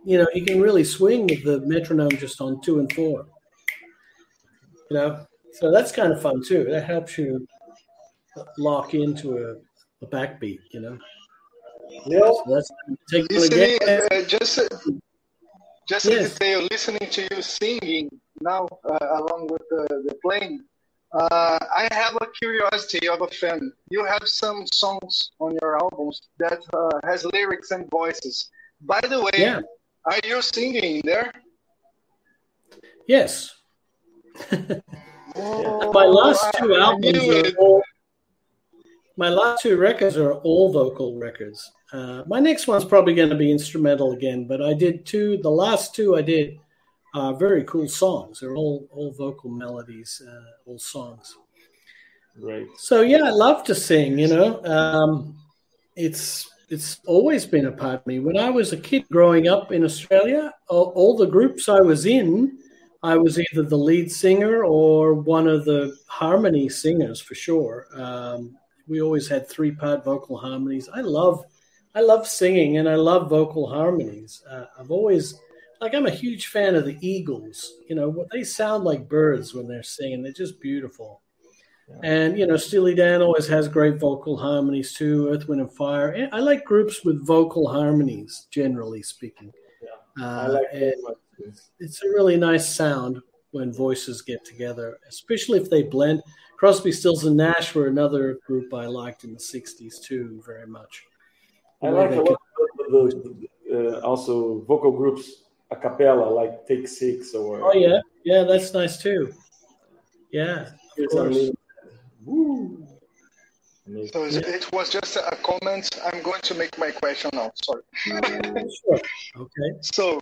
You know, you can really swing with the metronome just on two and four. You know, so that's kind of fun too. That helps you lock into a, a backbeat, you know. Yeah. take listening, uh, just just yes. detail, listening to you singing now uh, along with the, the playing, Uh, I have a curiosity of a fan. You have some songs on your albums that uh, has lyrics and voices. By the way, yeah. are you singing there? Yes. oh, my last two albums are all, my last two records are all vocal records. Uh, my next one's probably going to be instrumental again, but I did two. The last two I did are very cool songs. They're all all vocal melodies, uh, all songs. Right. So yeah, I love to sing. You know, um, it's it's always been a part of me. When I was a kid growing up in Australia, all, all the groups I was in, I was either the lead singer or one of the harmony singers for sure. Um, we always had three part vocal harmonies. I love I love singing and I love vocal harmonies. Uh, I've always like I'm a huge fan of the Eagles. You know, what they sound like birds when they're singing. They're just beautiful. Yeah. And you know, Steely Dan always has great vocal harmonies too. Earth, Wind, and Fire. And I like groups with vocal harmonies, generally speaking. Yeah, uh, I like it's, it's a really nice sound when voices get together, especially if they blend. Crosby, Stills, and Nash were another group I liked in the '60s too, very much. I like a lot the, uh, also vocal groups a cappella like Take Six or. Oh yeah, yeah, that's nice too. Yeah, of course. So it was just a comment. I'm going to make my question now. Sorry. sure. [laughs] Okay. So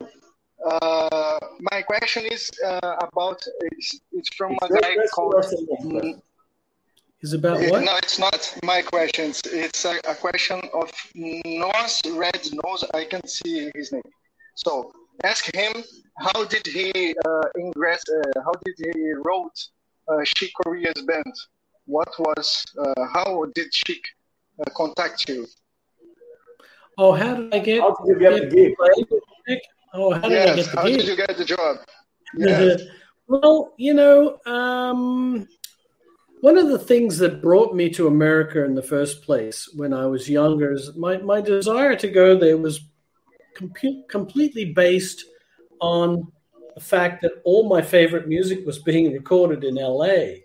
uh, my question is uh, about it's, it's from it's a guy called. Is about what? No, it's not my questions. It's a, a question of Nos Red Nose. I can see his name. So ask him how did he uh, ingress? Uh, how did he wrote uh, Chick Corea's band? What was? Uh, how did Chick uh, contact you? Oh, how did I get? How did you get, the gig? Oh, how did yes, I get the how gig? did you get the job? [laughs] Yeah. well, you know, um, one of the things that brought me to America in the first place when I was younger is my, my desire to go there was com- completely based on the fact that all my favorite music was being recorded in LA.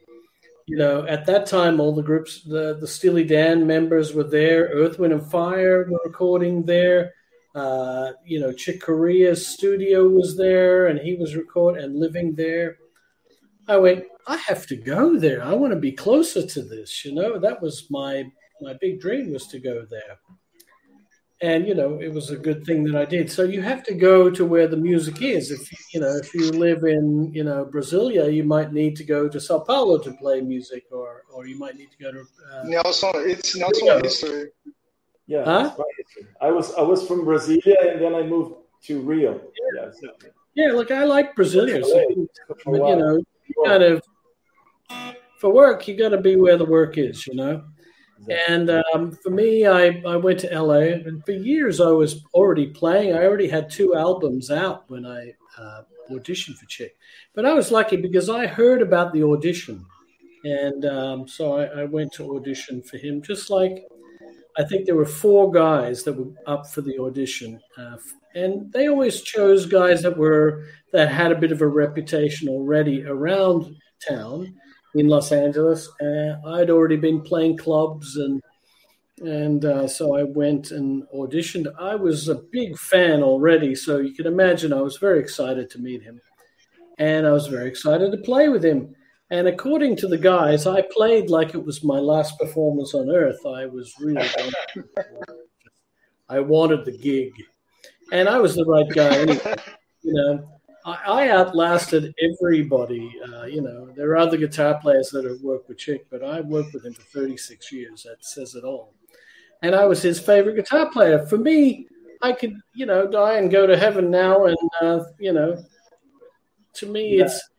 You know, at that time, all the groups, the, the Steely Dan members were there. Earth, Wind, and Fire were recording there. Uh, you know, Chick Corea's studio was there, and he was recording and living there. I went, I have to go there. I want to be closer to this. You know, that was my my big dream was to go there and you know it was a good thing that I did. So you have to go to where the music is. If you know if you live in you know Brasilia, you might need to go to Sao Paulo to play music, or or you might need to go to uh, Nelson. It's Nelson history. Yeah, huh? I was I was from Brasilia, and then I moved to Rio. Yeah, yeah, so. yeah look, I like Brasilia. So, but, you know, kind of for work, you got to be where the work is. You know. And um, for me, I, I went to LA, and for years I was already playing. I already had two albums out when I uh, auditioned for Chick. But I was lucky because I heard about the audition. And um, so I, I, went to audition for him, just like I think there were four guys that were up for the audition. Uh, and they always chose guys that were that had a bit of a reputation already around town in Los Angeles. Uh, I'd already been playing clubs and and uh, so I went and auditioned. I was a big fan already, so you can imagine I was very excited to meet him, and I was very excited to play with him. And according to the guys, I played like it was my last performance on Earth. I was really, [laughs] I wanted the gig, and I was the right guy anyway. You know, I, outlasted everybody. Uh, you know, there are other guitar players that have worked with Chick, but I worked with him for 36 years. That says it all. And I was his favorite guitar player. For me, I could, you know, die and go to heaven now. And, uh, you know, to me, yeah. it's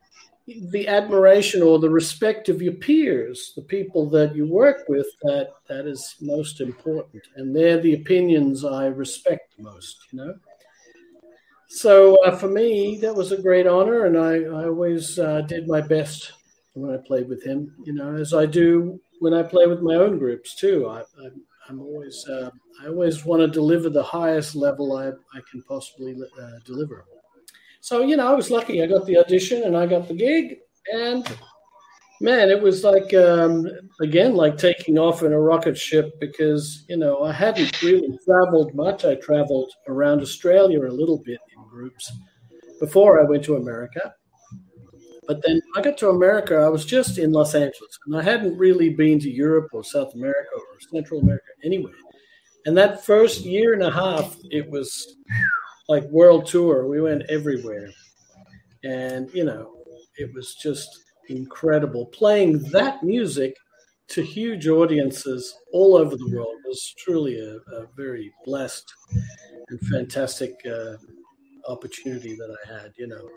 the admiration or the respect of your peers, the people that you work with, that that is most important. And they're the opinions I respect most, you know? So uh, for me, that was a great honor, and I, I always uh, did my best when I played with him. You know, as I do when I play with my own groups too. I, am always uh, I always want to deliver the highest level I, I can possibly uh, deliver. So you know, I was lucky. I got the audition and I got the gig, and Man, it was like um, again, like taking off in a rocket ship because you know I hadn't really traveled much. I traveled around Australia a little bit in groups before I went to America. But then I got to America, I was just in Los Angeles, and I hadn't really been to Europe or South America or Central America anyway. And that first year and a half, it was like world tour. We went everywhere, and you know, it was just incredible. Playing that music to huge audiences all over the world was truly a, a very blessed and fantastic uh, opportunity that I had. You know.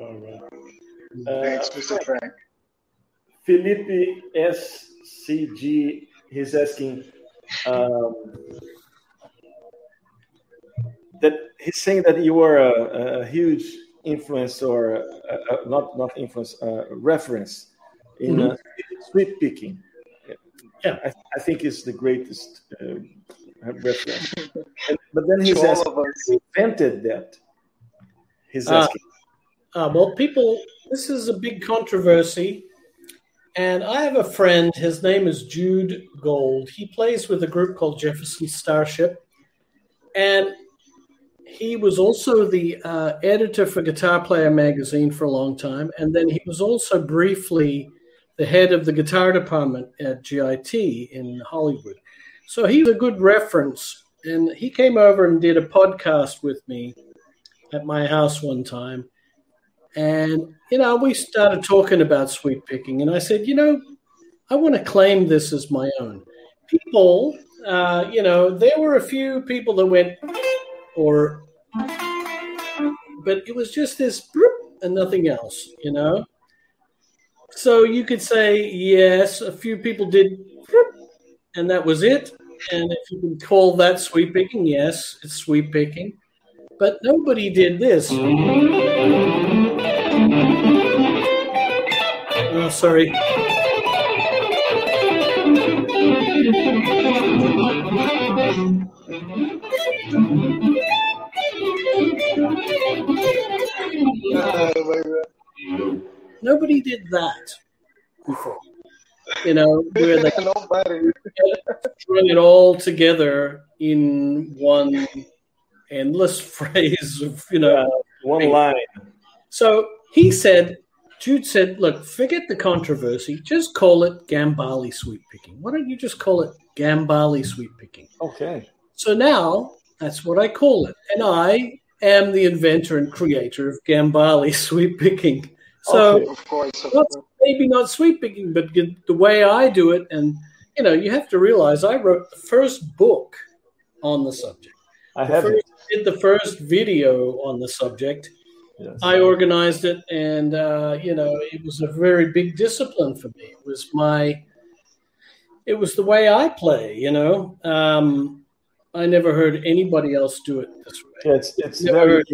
All right. Thanks, uh, Mr. Frank. Felipe SCG, he's asking um, that he's saying that you were a, a huge influence or a, a, not not influence uh, reference in mm-hmm. uh, sweep picking. Yeah, I, I, think it's the greatest uh, reference. [laughs] and, but then he's asking, invented that. He's uh, asking. Uh, well, people, this is a big controversy. And I have a friend, his name is Jude Gold. He plays with a group called Jefferson Starship. And he was also the uh, editor for Guitar Player magazine for a long time, and then he was also briefly the head of the guitar department at GIT in Hollywood. So he's a good reference. And he came over and did a podcast with me at my house one time. And, you know, we started talking about sweep picking. And I said, you know, I want to claim this as my own. People, uh, you know, there were a few people that went, or but it was just this and nothing else, you know. So you could say yes, a few people did, and that was it. And if you can call that sweep picking, yes, it's sweep picking. But nobody did this. Oh, sorry. Nobody did that before. You know, where they [laughs] Nobody. threw it all together in one endless [laughs] phrase of, you know, yeah, one line. So he said, Jude said, look, forget the controversy. Just call it Gambale sweep picking. Why don't you just call it Gambale sweep picking? Okay. So now that's what I call it. And I am the inventor and creator of Gambale [laughs] sweep picking. So, okay, of course, of not, maybe not sweep picking, but the way I do it. And, you know, you have to realize I wrote the first book on the subject. I have did the first video on the subject. Yes. I organized it, and uh, you know, it was a very big discipline for me. It was my, it was the way I play. You know, um, I never heard anybody else do it this way. Yeah, it's it's very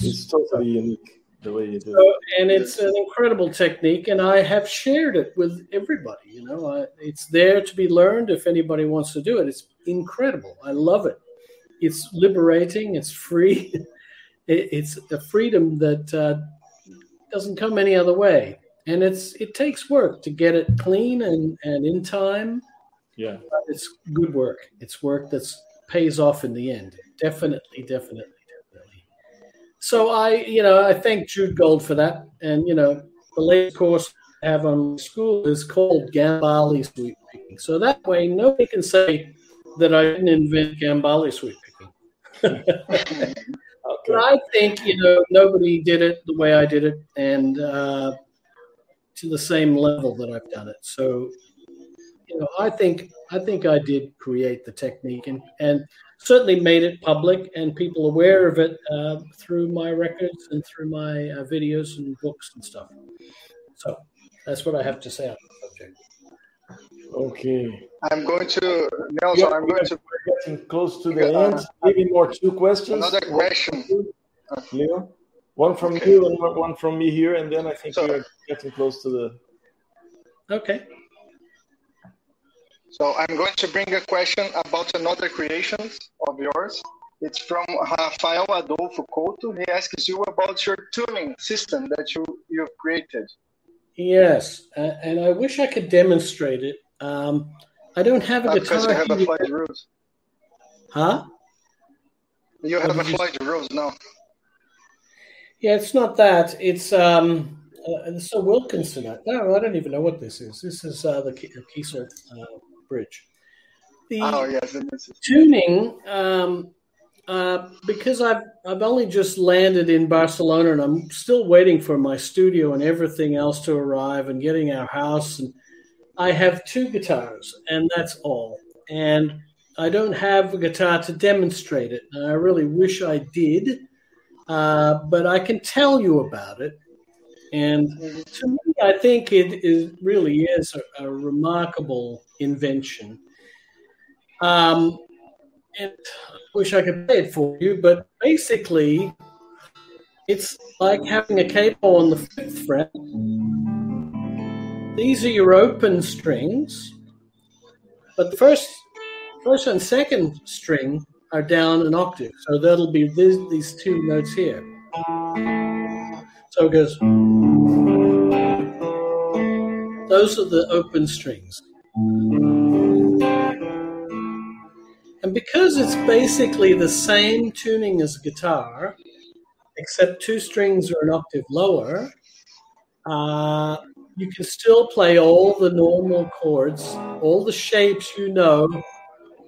it's totally unique the way you do so, it. And it's an incredible technique, and I have shared it with everybody. You know, I, it's there to be learned if anybody wants to do it. It's incredible. I love it. It's liberating. It's free. [laughs] it, it's a freedom that uh, doesn't come any other way, and it's it takes work to get it clean and and in time. Yeah, but it's good work. It's work that's pays off in the end. Definitely, definitely, definitely. So I, you know, I thank Jude Gold for that. And you know, the latest course I have on school is called Gambale sweep picking. So that way, nobody can say that I didn't invent Gambale sweep picking. okay. But I think you know nobody did it the way I did it, and uh, to the same level that I've done it. So you know, I think I think I did create the technique and, and certainly made it public and people aware of it uh, through my records and through my uh, videos and books and stuff. So that's what I have to say on the subject. Okay. I'm going to Nelson. Yeah, I'm going to getting close to the uh, end. Maybe more two questions. Another question. Leo, one from okay. you and one from me here, and then I think so, we're getting close to the. Okay. So I'm going to bring a question about another creations of yours. It's from Rafael Adolfo Couto. He asks you about your tuning system that you, you've created. Yes, uh, and I wish I could demonstrate it. Um, I don't have a guitar. Because you have a Floyd Rose. Huh? You have a Floyd Rose now. Yeah, it's not that. It's um, uh, a Wilkinson. No, I don't even know what this is. This is uh, the Kiesel uh, bridge. The oh yes, tuning. Um, uh, because I've I've only just landed in Barcelona and I'm still waiting for my studio and everything else to arrive and getting our house and I have two guitars and that's all. And I don't have a guitar to demonstrate it. And I really wish I did, uh, but I can tell you about it. And to me, I think it is, really is a, a remarkable invention. Um, and I wish I could play it for you, but basically, it's like having a capo on the fifth fret. These are your open strings, but the first, first and second string are down an octave, so that'll be this, these two notes here. So it goes. Those are the open strings. And because it's basically the same tuning as a guitar, except two strings are an octave lower, uh, you can still play all the normal chords, all the shapes you know,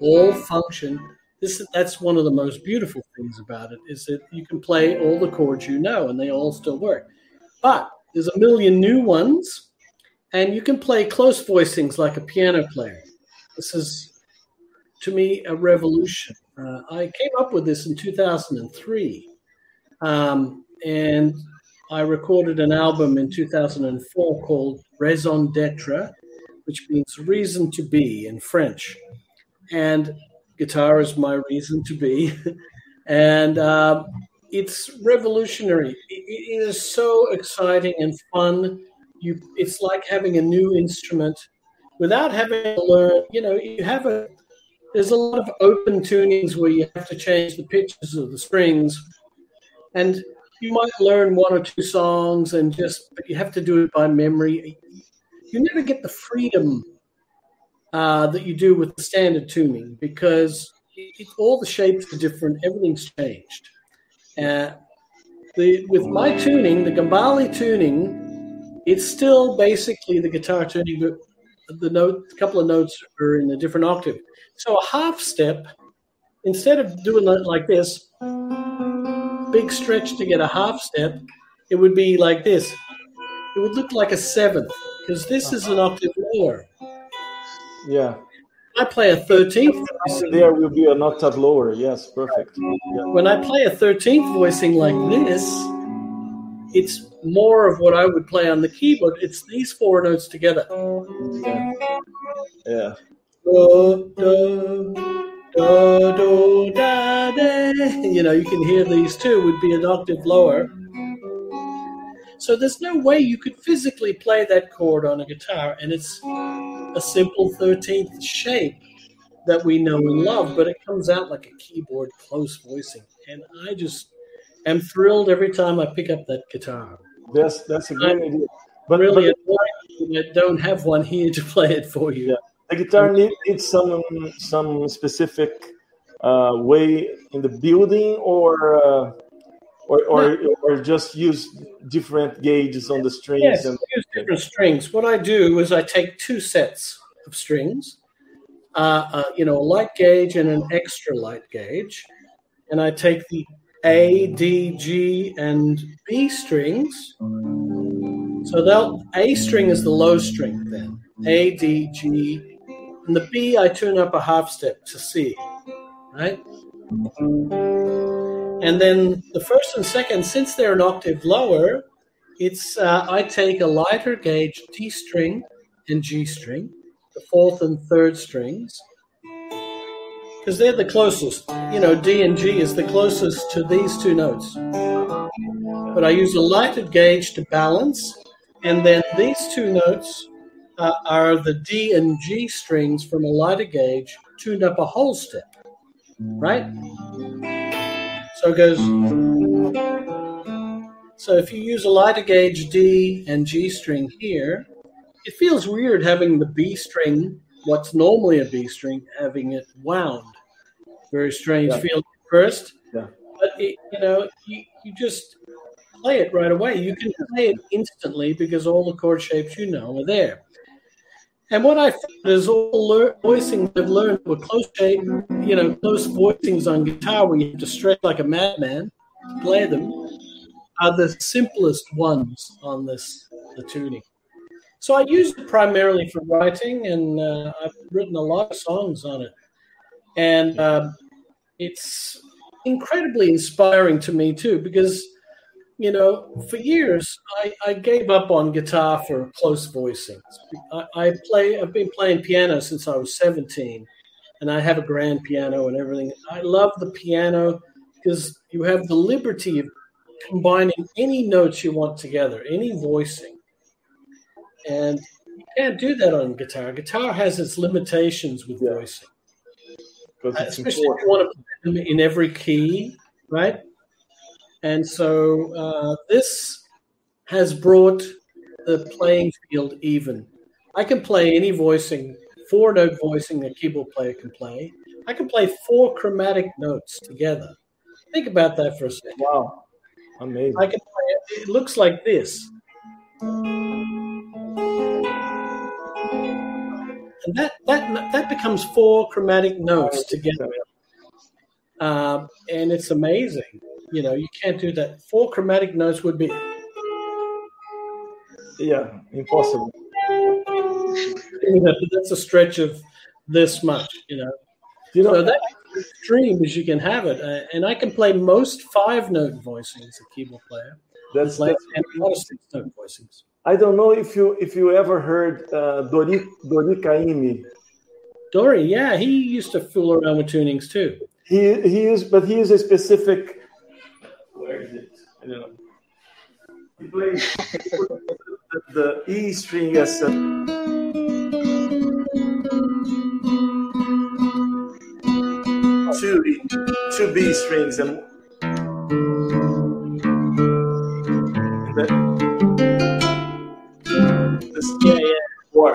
all function. This that's one of the most beautiful things about it is that you can play all the chords you know and they all still work. But there's a million new ones, and you can play close voicings like a piano player. This is to me a revolution. Uh, I came up with this in 2003, um, and I recorded an album in 2004 called Raison d'être, which means reason to be in French. And guitar is my reason to be. [laughs] and uh, it's revolutionary. It, it is so exciting and fun. You, it's like having a new instrument without having to learn. You know, you have a there's a lot of open tunings where you have to change the pitches of the strings, and you might learn one or two songs and just, but you have to do it by memory. You never get the freedom uh, that you do with the standard tuning because it, all the shapes are different, everything's changed. Uh, the, with my tuning, the Gambale tuning, it's still basically the guitar tuning, but the note, a couple of notes are in a different octave. So a half step, instead of doing it like this, big stretch to get a half step, it would be like this. It would look like a seventh because this is an octave lower. Yeah. I play a 13th. There will be an octave lower. Yes, perfect. Yeah. When I play a 13th voicing like this, it's more of what I would play on the keyboard. It's these four notes together. Yeah. Yeah. Do, do, do, do, da. You know, you can hear these two would be an octave lower. So there's no way you could physically play that chord on a guitar, and it's a simple 13th shape that we know and love, but it comes out like a keyboard close voicing. And I just am thrilled every time I pick up that guitar. That's that's a great idea. But really, but, I don't have one here to play it for you. Yeah. The guitar needs some some specific uh, way in the building, or uh, or or, no. or just use different gauges on the strings. Yes, and, use different strings. What I do is I take two sets of strings, uh, uh, you know, a light gauge and an extra light gauge, and I take the a, D, G, and B strings. So that A string is the low string then. A, D, G. And the B, I tune up a half step to C, right? And then the first and second, since they're an octave lower, it's uh, I take a lighter gauge D string and G string, the fourth and third strings, because they're the closest. You know, D and G is the closest to these two notes. But I use a lighted gauge to balance, and then these two notes uh, are the D and G strings from a lighter gauge tuned up a whole step, right? So it goes. So if you use a lighter gauge D and G string here, it feels weird having the B string, what's normally a B string, having it wound. Very strange Yeah. feel first. Yeah. But it, you know, you, you just play it right away. You can play it instantly because all the chord shapes you know are there. And what I found is all lear- voicings I've learned were close shape, you know, close voicings on guitar where you have to stretch like a madman to play them are the simplest ones on this the tuning. So I use it primarily for writing, and uh, I've written a lot of songs on it, and um it's incredibly inspiring to me too because you know for years I, I gave up on guitar for close voicings. I, I play I've been playing piano since I was 17, and I have a grand piano and everything. I love the piano because you have the liberty of combining any notes you want together, any voicing. And you can't do that on guitar. Guitar has its limitations with Yeah. voicing, especially if you want to play them in every key, right? And so uh, this has brought the playing field even. I can play any voicing, four note voicing a keyboard player can play. I can play four chromatic notes together. Think about that for a second. Wow, amazing. I can play it. It looks like this. And that, that, that becomes four chromatic notes together. Um, and it's amazing. You know, you can't do that. Four chromatic notes would be, Yeah, impossible. you know, that's a stretch of this much, you know. You know, So that's extreme as you can have it. Uh, and I can play most five note voicings, a keyboard player. That's, Play that's and a lot of six note voicings. I don't know if you if you ever heard uh, Dori Dori Caymmi. Dori, yeah, he used to fool around with tunings too. He he is, but he is a specific. Where is it? I don't know. He plays the, [laughs] the E string as a. Two, two B strings and, and this Yeah, yeah. four.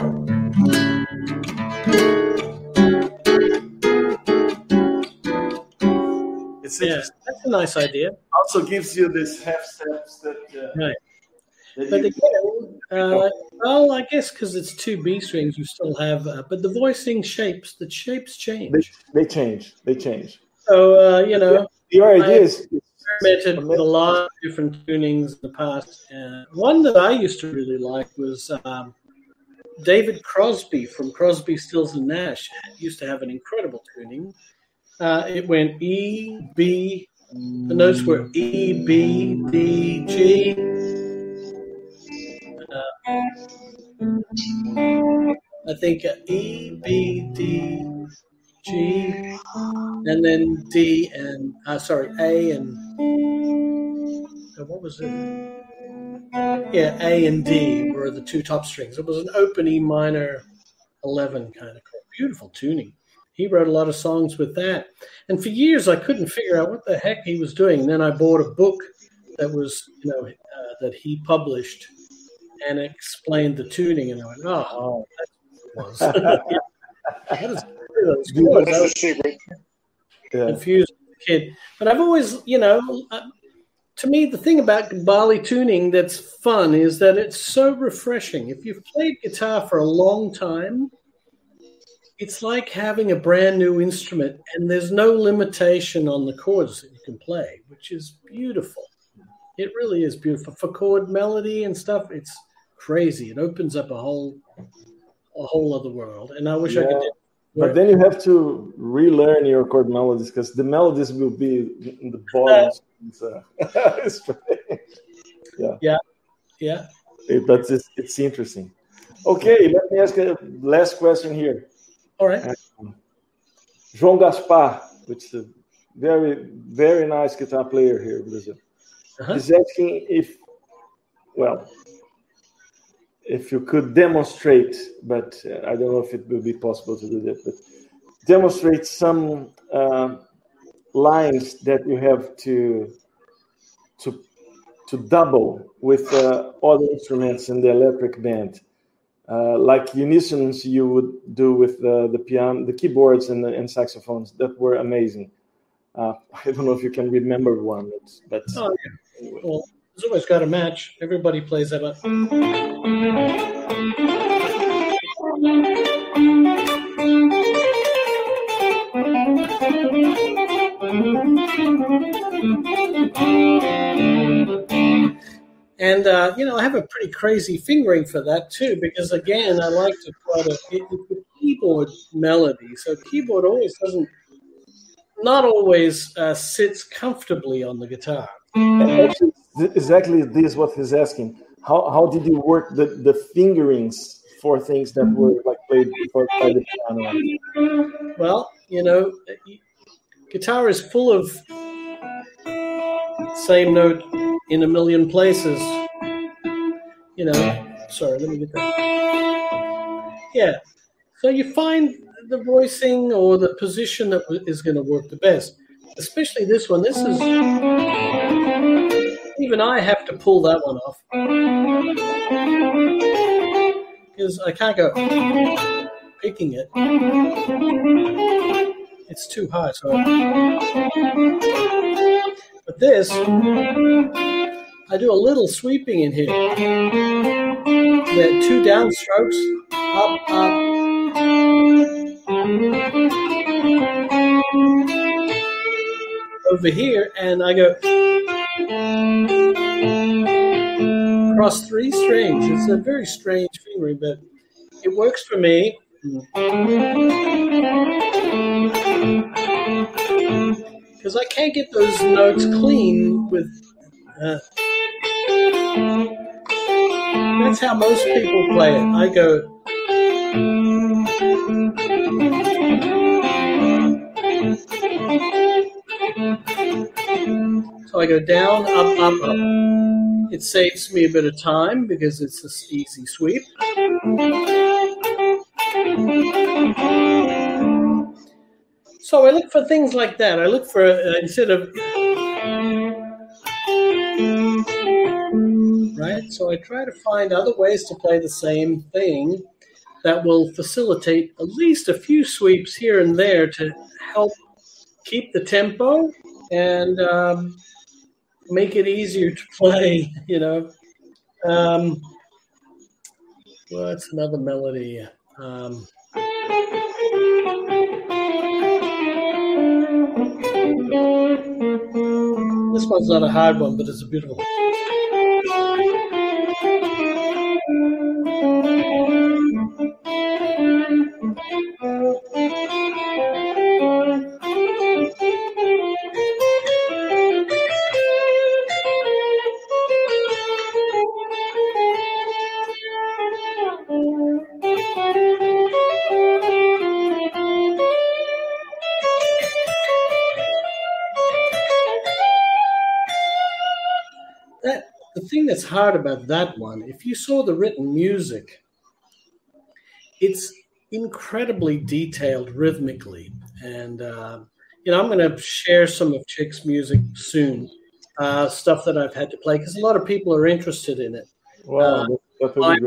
It's Yeah, that's a nice idea. Also gives you this half steps that. Uh, Right. that But again, uh, well, I guess because it's two B strings, you still have, uh, but the voicing shapes, the shapes change. they, they change. They change. So, uh, you know, Your idea is experimented with a lot of different tunings in the past. Uh, one that I used to really like was um, David Crosby from Crosby, Stills and Nash. Used to have an incredible tuning. Uh, it went E, B. The notes were E, B, D, G. Uh, I think uh, E, B, D, G, and then D and uh, sorry A and uh, what was it? Yeah, A and D were the two top strings. It was an open E minor eleven kind of chord. beautiful tuning. He wrote a lot of songs with that, and for years I couldn't figure out what the heck he was doing. And then I bought a book that was you know uh, that he published and explained the tuning, and I went, oh, that's what it was. [laughs] [laughs] that those chords. That's the secret. yeah. confused kid. But I've always, you know, uh, to me, the thing about Bali tuning that's fun is that it's so refreshing. If you've played guitar for a long time, it's like having a brand new instrument, and there's no limitation on the chords that you can play, which is beautiful. It really is beautiful for chord melody and stuff. It's crazy. It opens up a whole, a whole other world. And I wish I could. Yeah. But then you have to relearn your chord melodies because the melodies will be in the bottom. It's, uh, [laughs] it's strange. Yeah. It- but it's, it's interesting. Okay, let me ask a last question here. All right. João Gaspar, which is a very, very nice guitar player here in Brazil, Uh-huh. is asking if, well, if you could demonstrate, but uh, I don't know if it will be possible to do that, but demonstrate some uh, lines that you have to to to double with uh, other instruments in the Elektric Band, uh, like unisons you would do with the, the piano, the keyboards, and, the, and saxophones. That were amazing. Uh, [laughs] I don't know if you can remember one, but oh, yeah. well, there's always got a match. Everybody plays that. And uh, you know, I have a pretty crazy fingering for that too, because again, I like to to it, it's keyboard melody. So keyboard always doesn't, not always uh, sits comfortably on the guitar. Exactly, this is what he's asking. How how did you work the the fingerings for things that were like played before by the piano? Well, you know, guitar is full of same note in a million places. You know, sorry, let me get that. Yeah. So you find the voicing or the position that is going to work the best. Especially this one. This is even I have to pull that one off because I can't go picking it. It's too high. So, but this, I do a little sweeping in here. There two downstrokes, up, up. Over here, and I go across three strings. It's a very strange fingering, but it works for me. Because I can't get those notes clean with. Uh, that's how most people play it. I go. Go down, up, up, up. It saves me a bit of time because it's this easy sweep. So I look for things like that. I look for uh, instead of right. So I try to find other ways to play the same thing that will facilitate at least a few sweeps here and there to help keep the tempo and um, make it easier to play. [laughs] You know, um, what's another melody? Um, this one's not a hard one, but it's a beautiful one. Hard about that one, if you saw the written music, it's incredibly detailed rhythmically. And, uh, you know, I'm going to share some of Chick's music soon, uh, stuff that I've had to play, because a lot of people are interested in it. Wow, uh,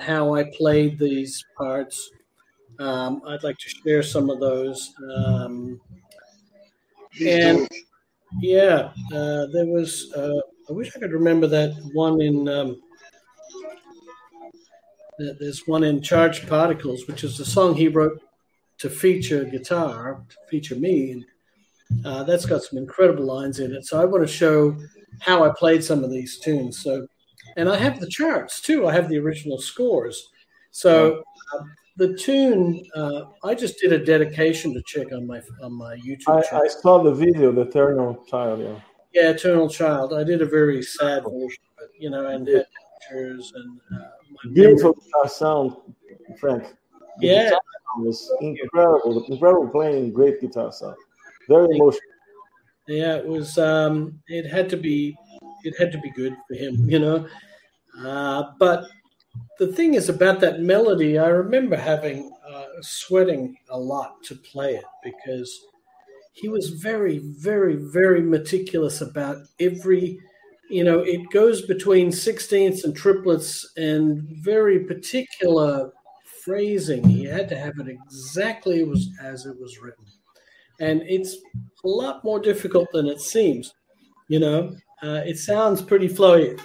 how I played these parts. Um, I'd like to share some of those. Um, and yeah, uh, there was uh, I wish I could remember that one in. Um, there's one in Charged Particles, which is the song he wrote to feature guitar, to feature me. And uh, that's got some incredible lines in it. So I want to show how I played some of these tunes. So, and I have the charts too. I have the original scores. So uh, the tune, uh, I just did a dedication to Chick on my on my YouTube. I, I saw the video, the Eternal Child. Yeah. Yeah, Eternal Child. I did a very sad version, but, you know, and had pictures and uh, beautiful guitar sound, Frank. The yeah, was incredible. Incredible playing, great guitar sound. Very emotional. Yeah, it was. Um, it had to be. It had to be good for him, you know. Uh, but the thing is about that melody. I remember having uh, sweating a lot to play it because he was very, very, very meticulous about every. you know, it goes between sixteenths and triplets and very particular phrasing. He had to have it exactly as it was written. And it's a lot more difficult than it seems. You know, uh, it sounds pretty flowy.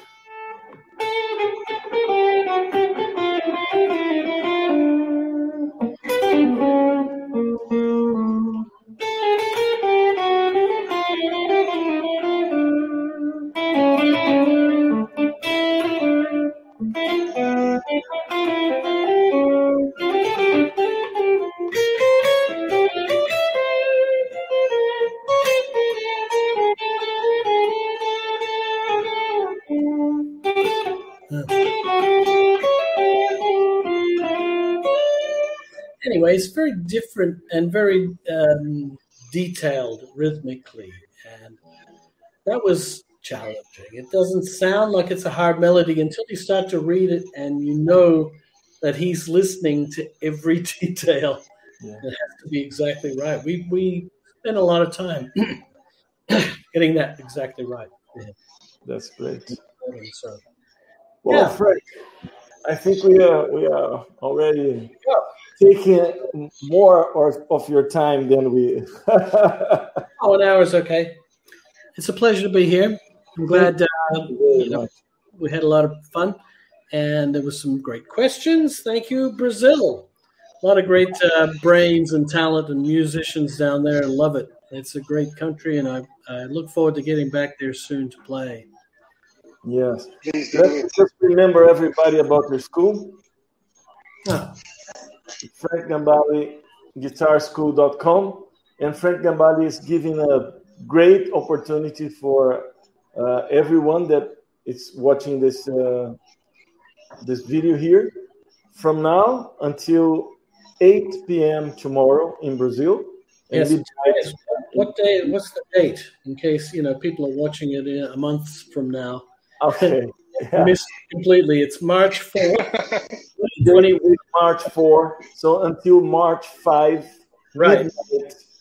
And very um, detailed rhythmically, and that was challenging. It doesn't sound like it's a hard melody until you start to read it, and you know that he's listening to every [laughs] detail. Yeah. It has to be exactly right. We we spend a lot of time [coughs] getting that exactly right. Yeah. That's great. So, well, yeah. Frank, I think we are we are already taking more of your time than we. [laughs] oh, an hour is okay. It's a pleasure to be here. I'm glad uh, you know, we had a lot of fun, and there was some great questions. Thank you, Brazil. A lot of great uh, brains and talent and musicians down there. Love it. It's a great country, and I, I look forward to getting back there soon to play. Yes. Let's just remember everybody about your school. Oh. Frank Gambale guitarschool.com and Frank Gambale is giving a great opportunity for uh, everyone that is watching this uh, this video here from now until 8 p.m. tomorrow in Brazil. Yes. yes. What day? What's the date? In case you know people are watching it in a month from now. Okay. [laughs] Yeah. Missed completely. It's March [laughs] 4. 20 March 4. So until March 5. Right.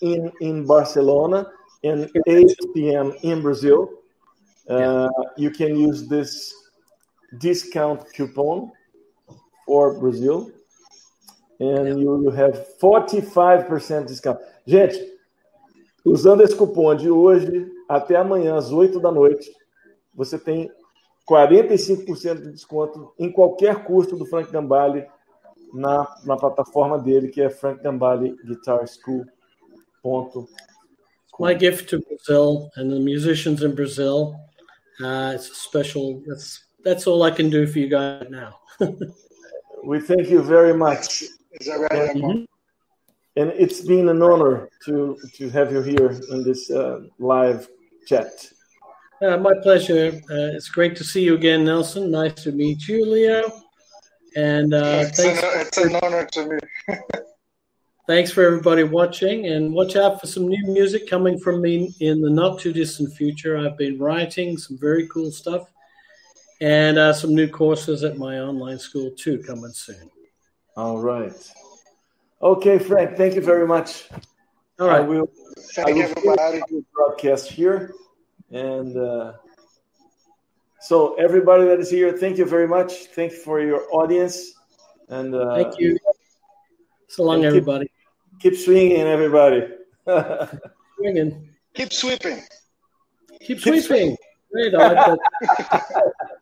In, in Barcelona and 8 p.m. in Brazil. Uh, you can use this discount coupon for Brazil. And you will have 45% discount. Gente, usando esse cupom de hoje até amanhã às 8 da noite, você tem 45% de desconto em qualquer curso do Frank Gambale na, na plataforma dele, que é frankgambaleguitarschool.com. My gift to Brazil and the musicians in Brazil. Uh, it's a special. That's that's all I can do for you guys now. [laughs] we thank you very much. Is that right? And, mm-hmm. and it's been an honor to to have you here in this uh, live chat. Uh, my pleasure. Uh, it's great to see you again, Nelson. Nice to meet you, Leo. And uh, it's, an, it's an honor to me. [laughs] thanks for everybody watching, and watch out for some new music coming from me in the not too distant future. I've been writing some very cool stuff, and uh, some new courses at my online school too coming soon. All right. Okay, Frank. Thank you very much. All right. I will. Thank I will you, everybody. Broadcast here. And uh, so, everybody that is here, thank you very much. Thank you for your audience. And uh, thank you. So long, keep, everybody. Keep swinging, everybody. [laughs] swinging. Keep sweeping. Keep, keep sweeping. Great. I like that. [laughs]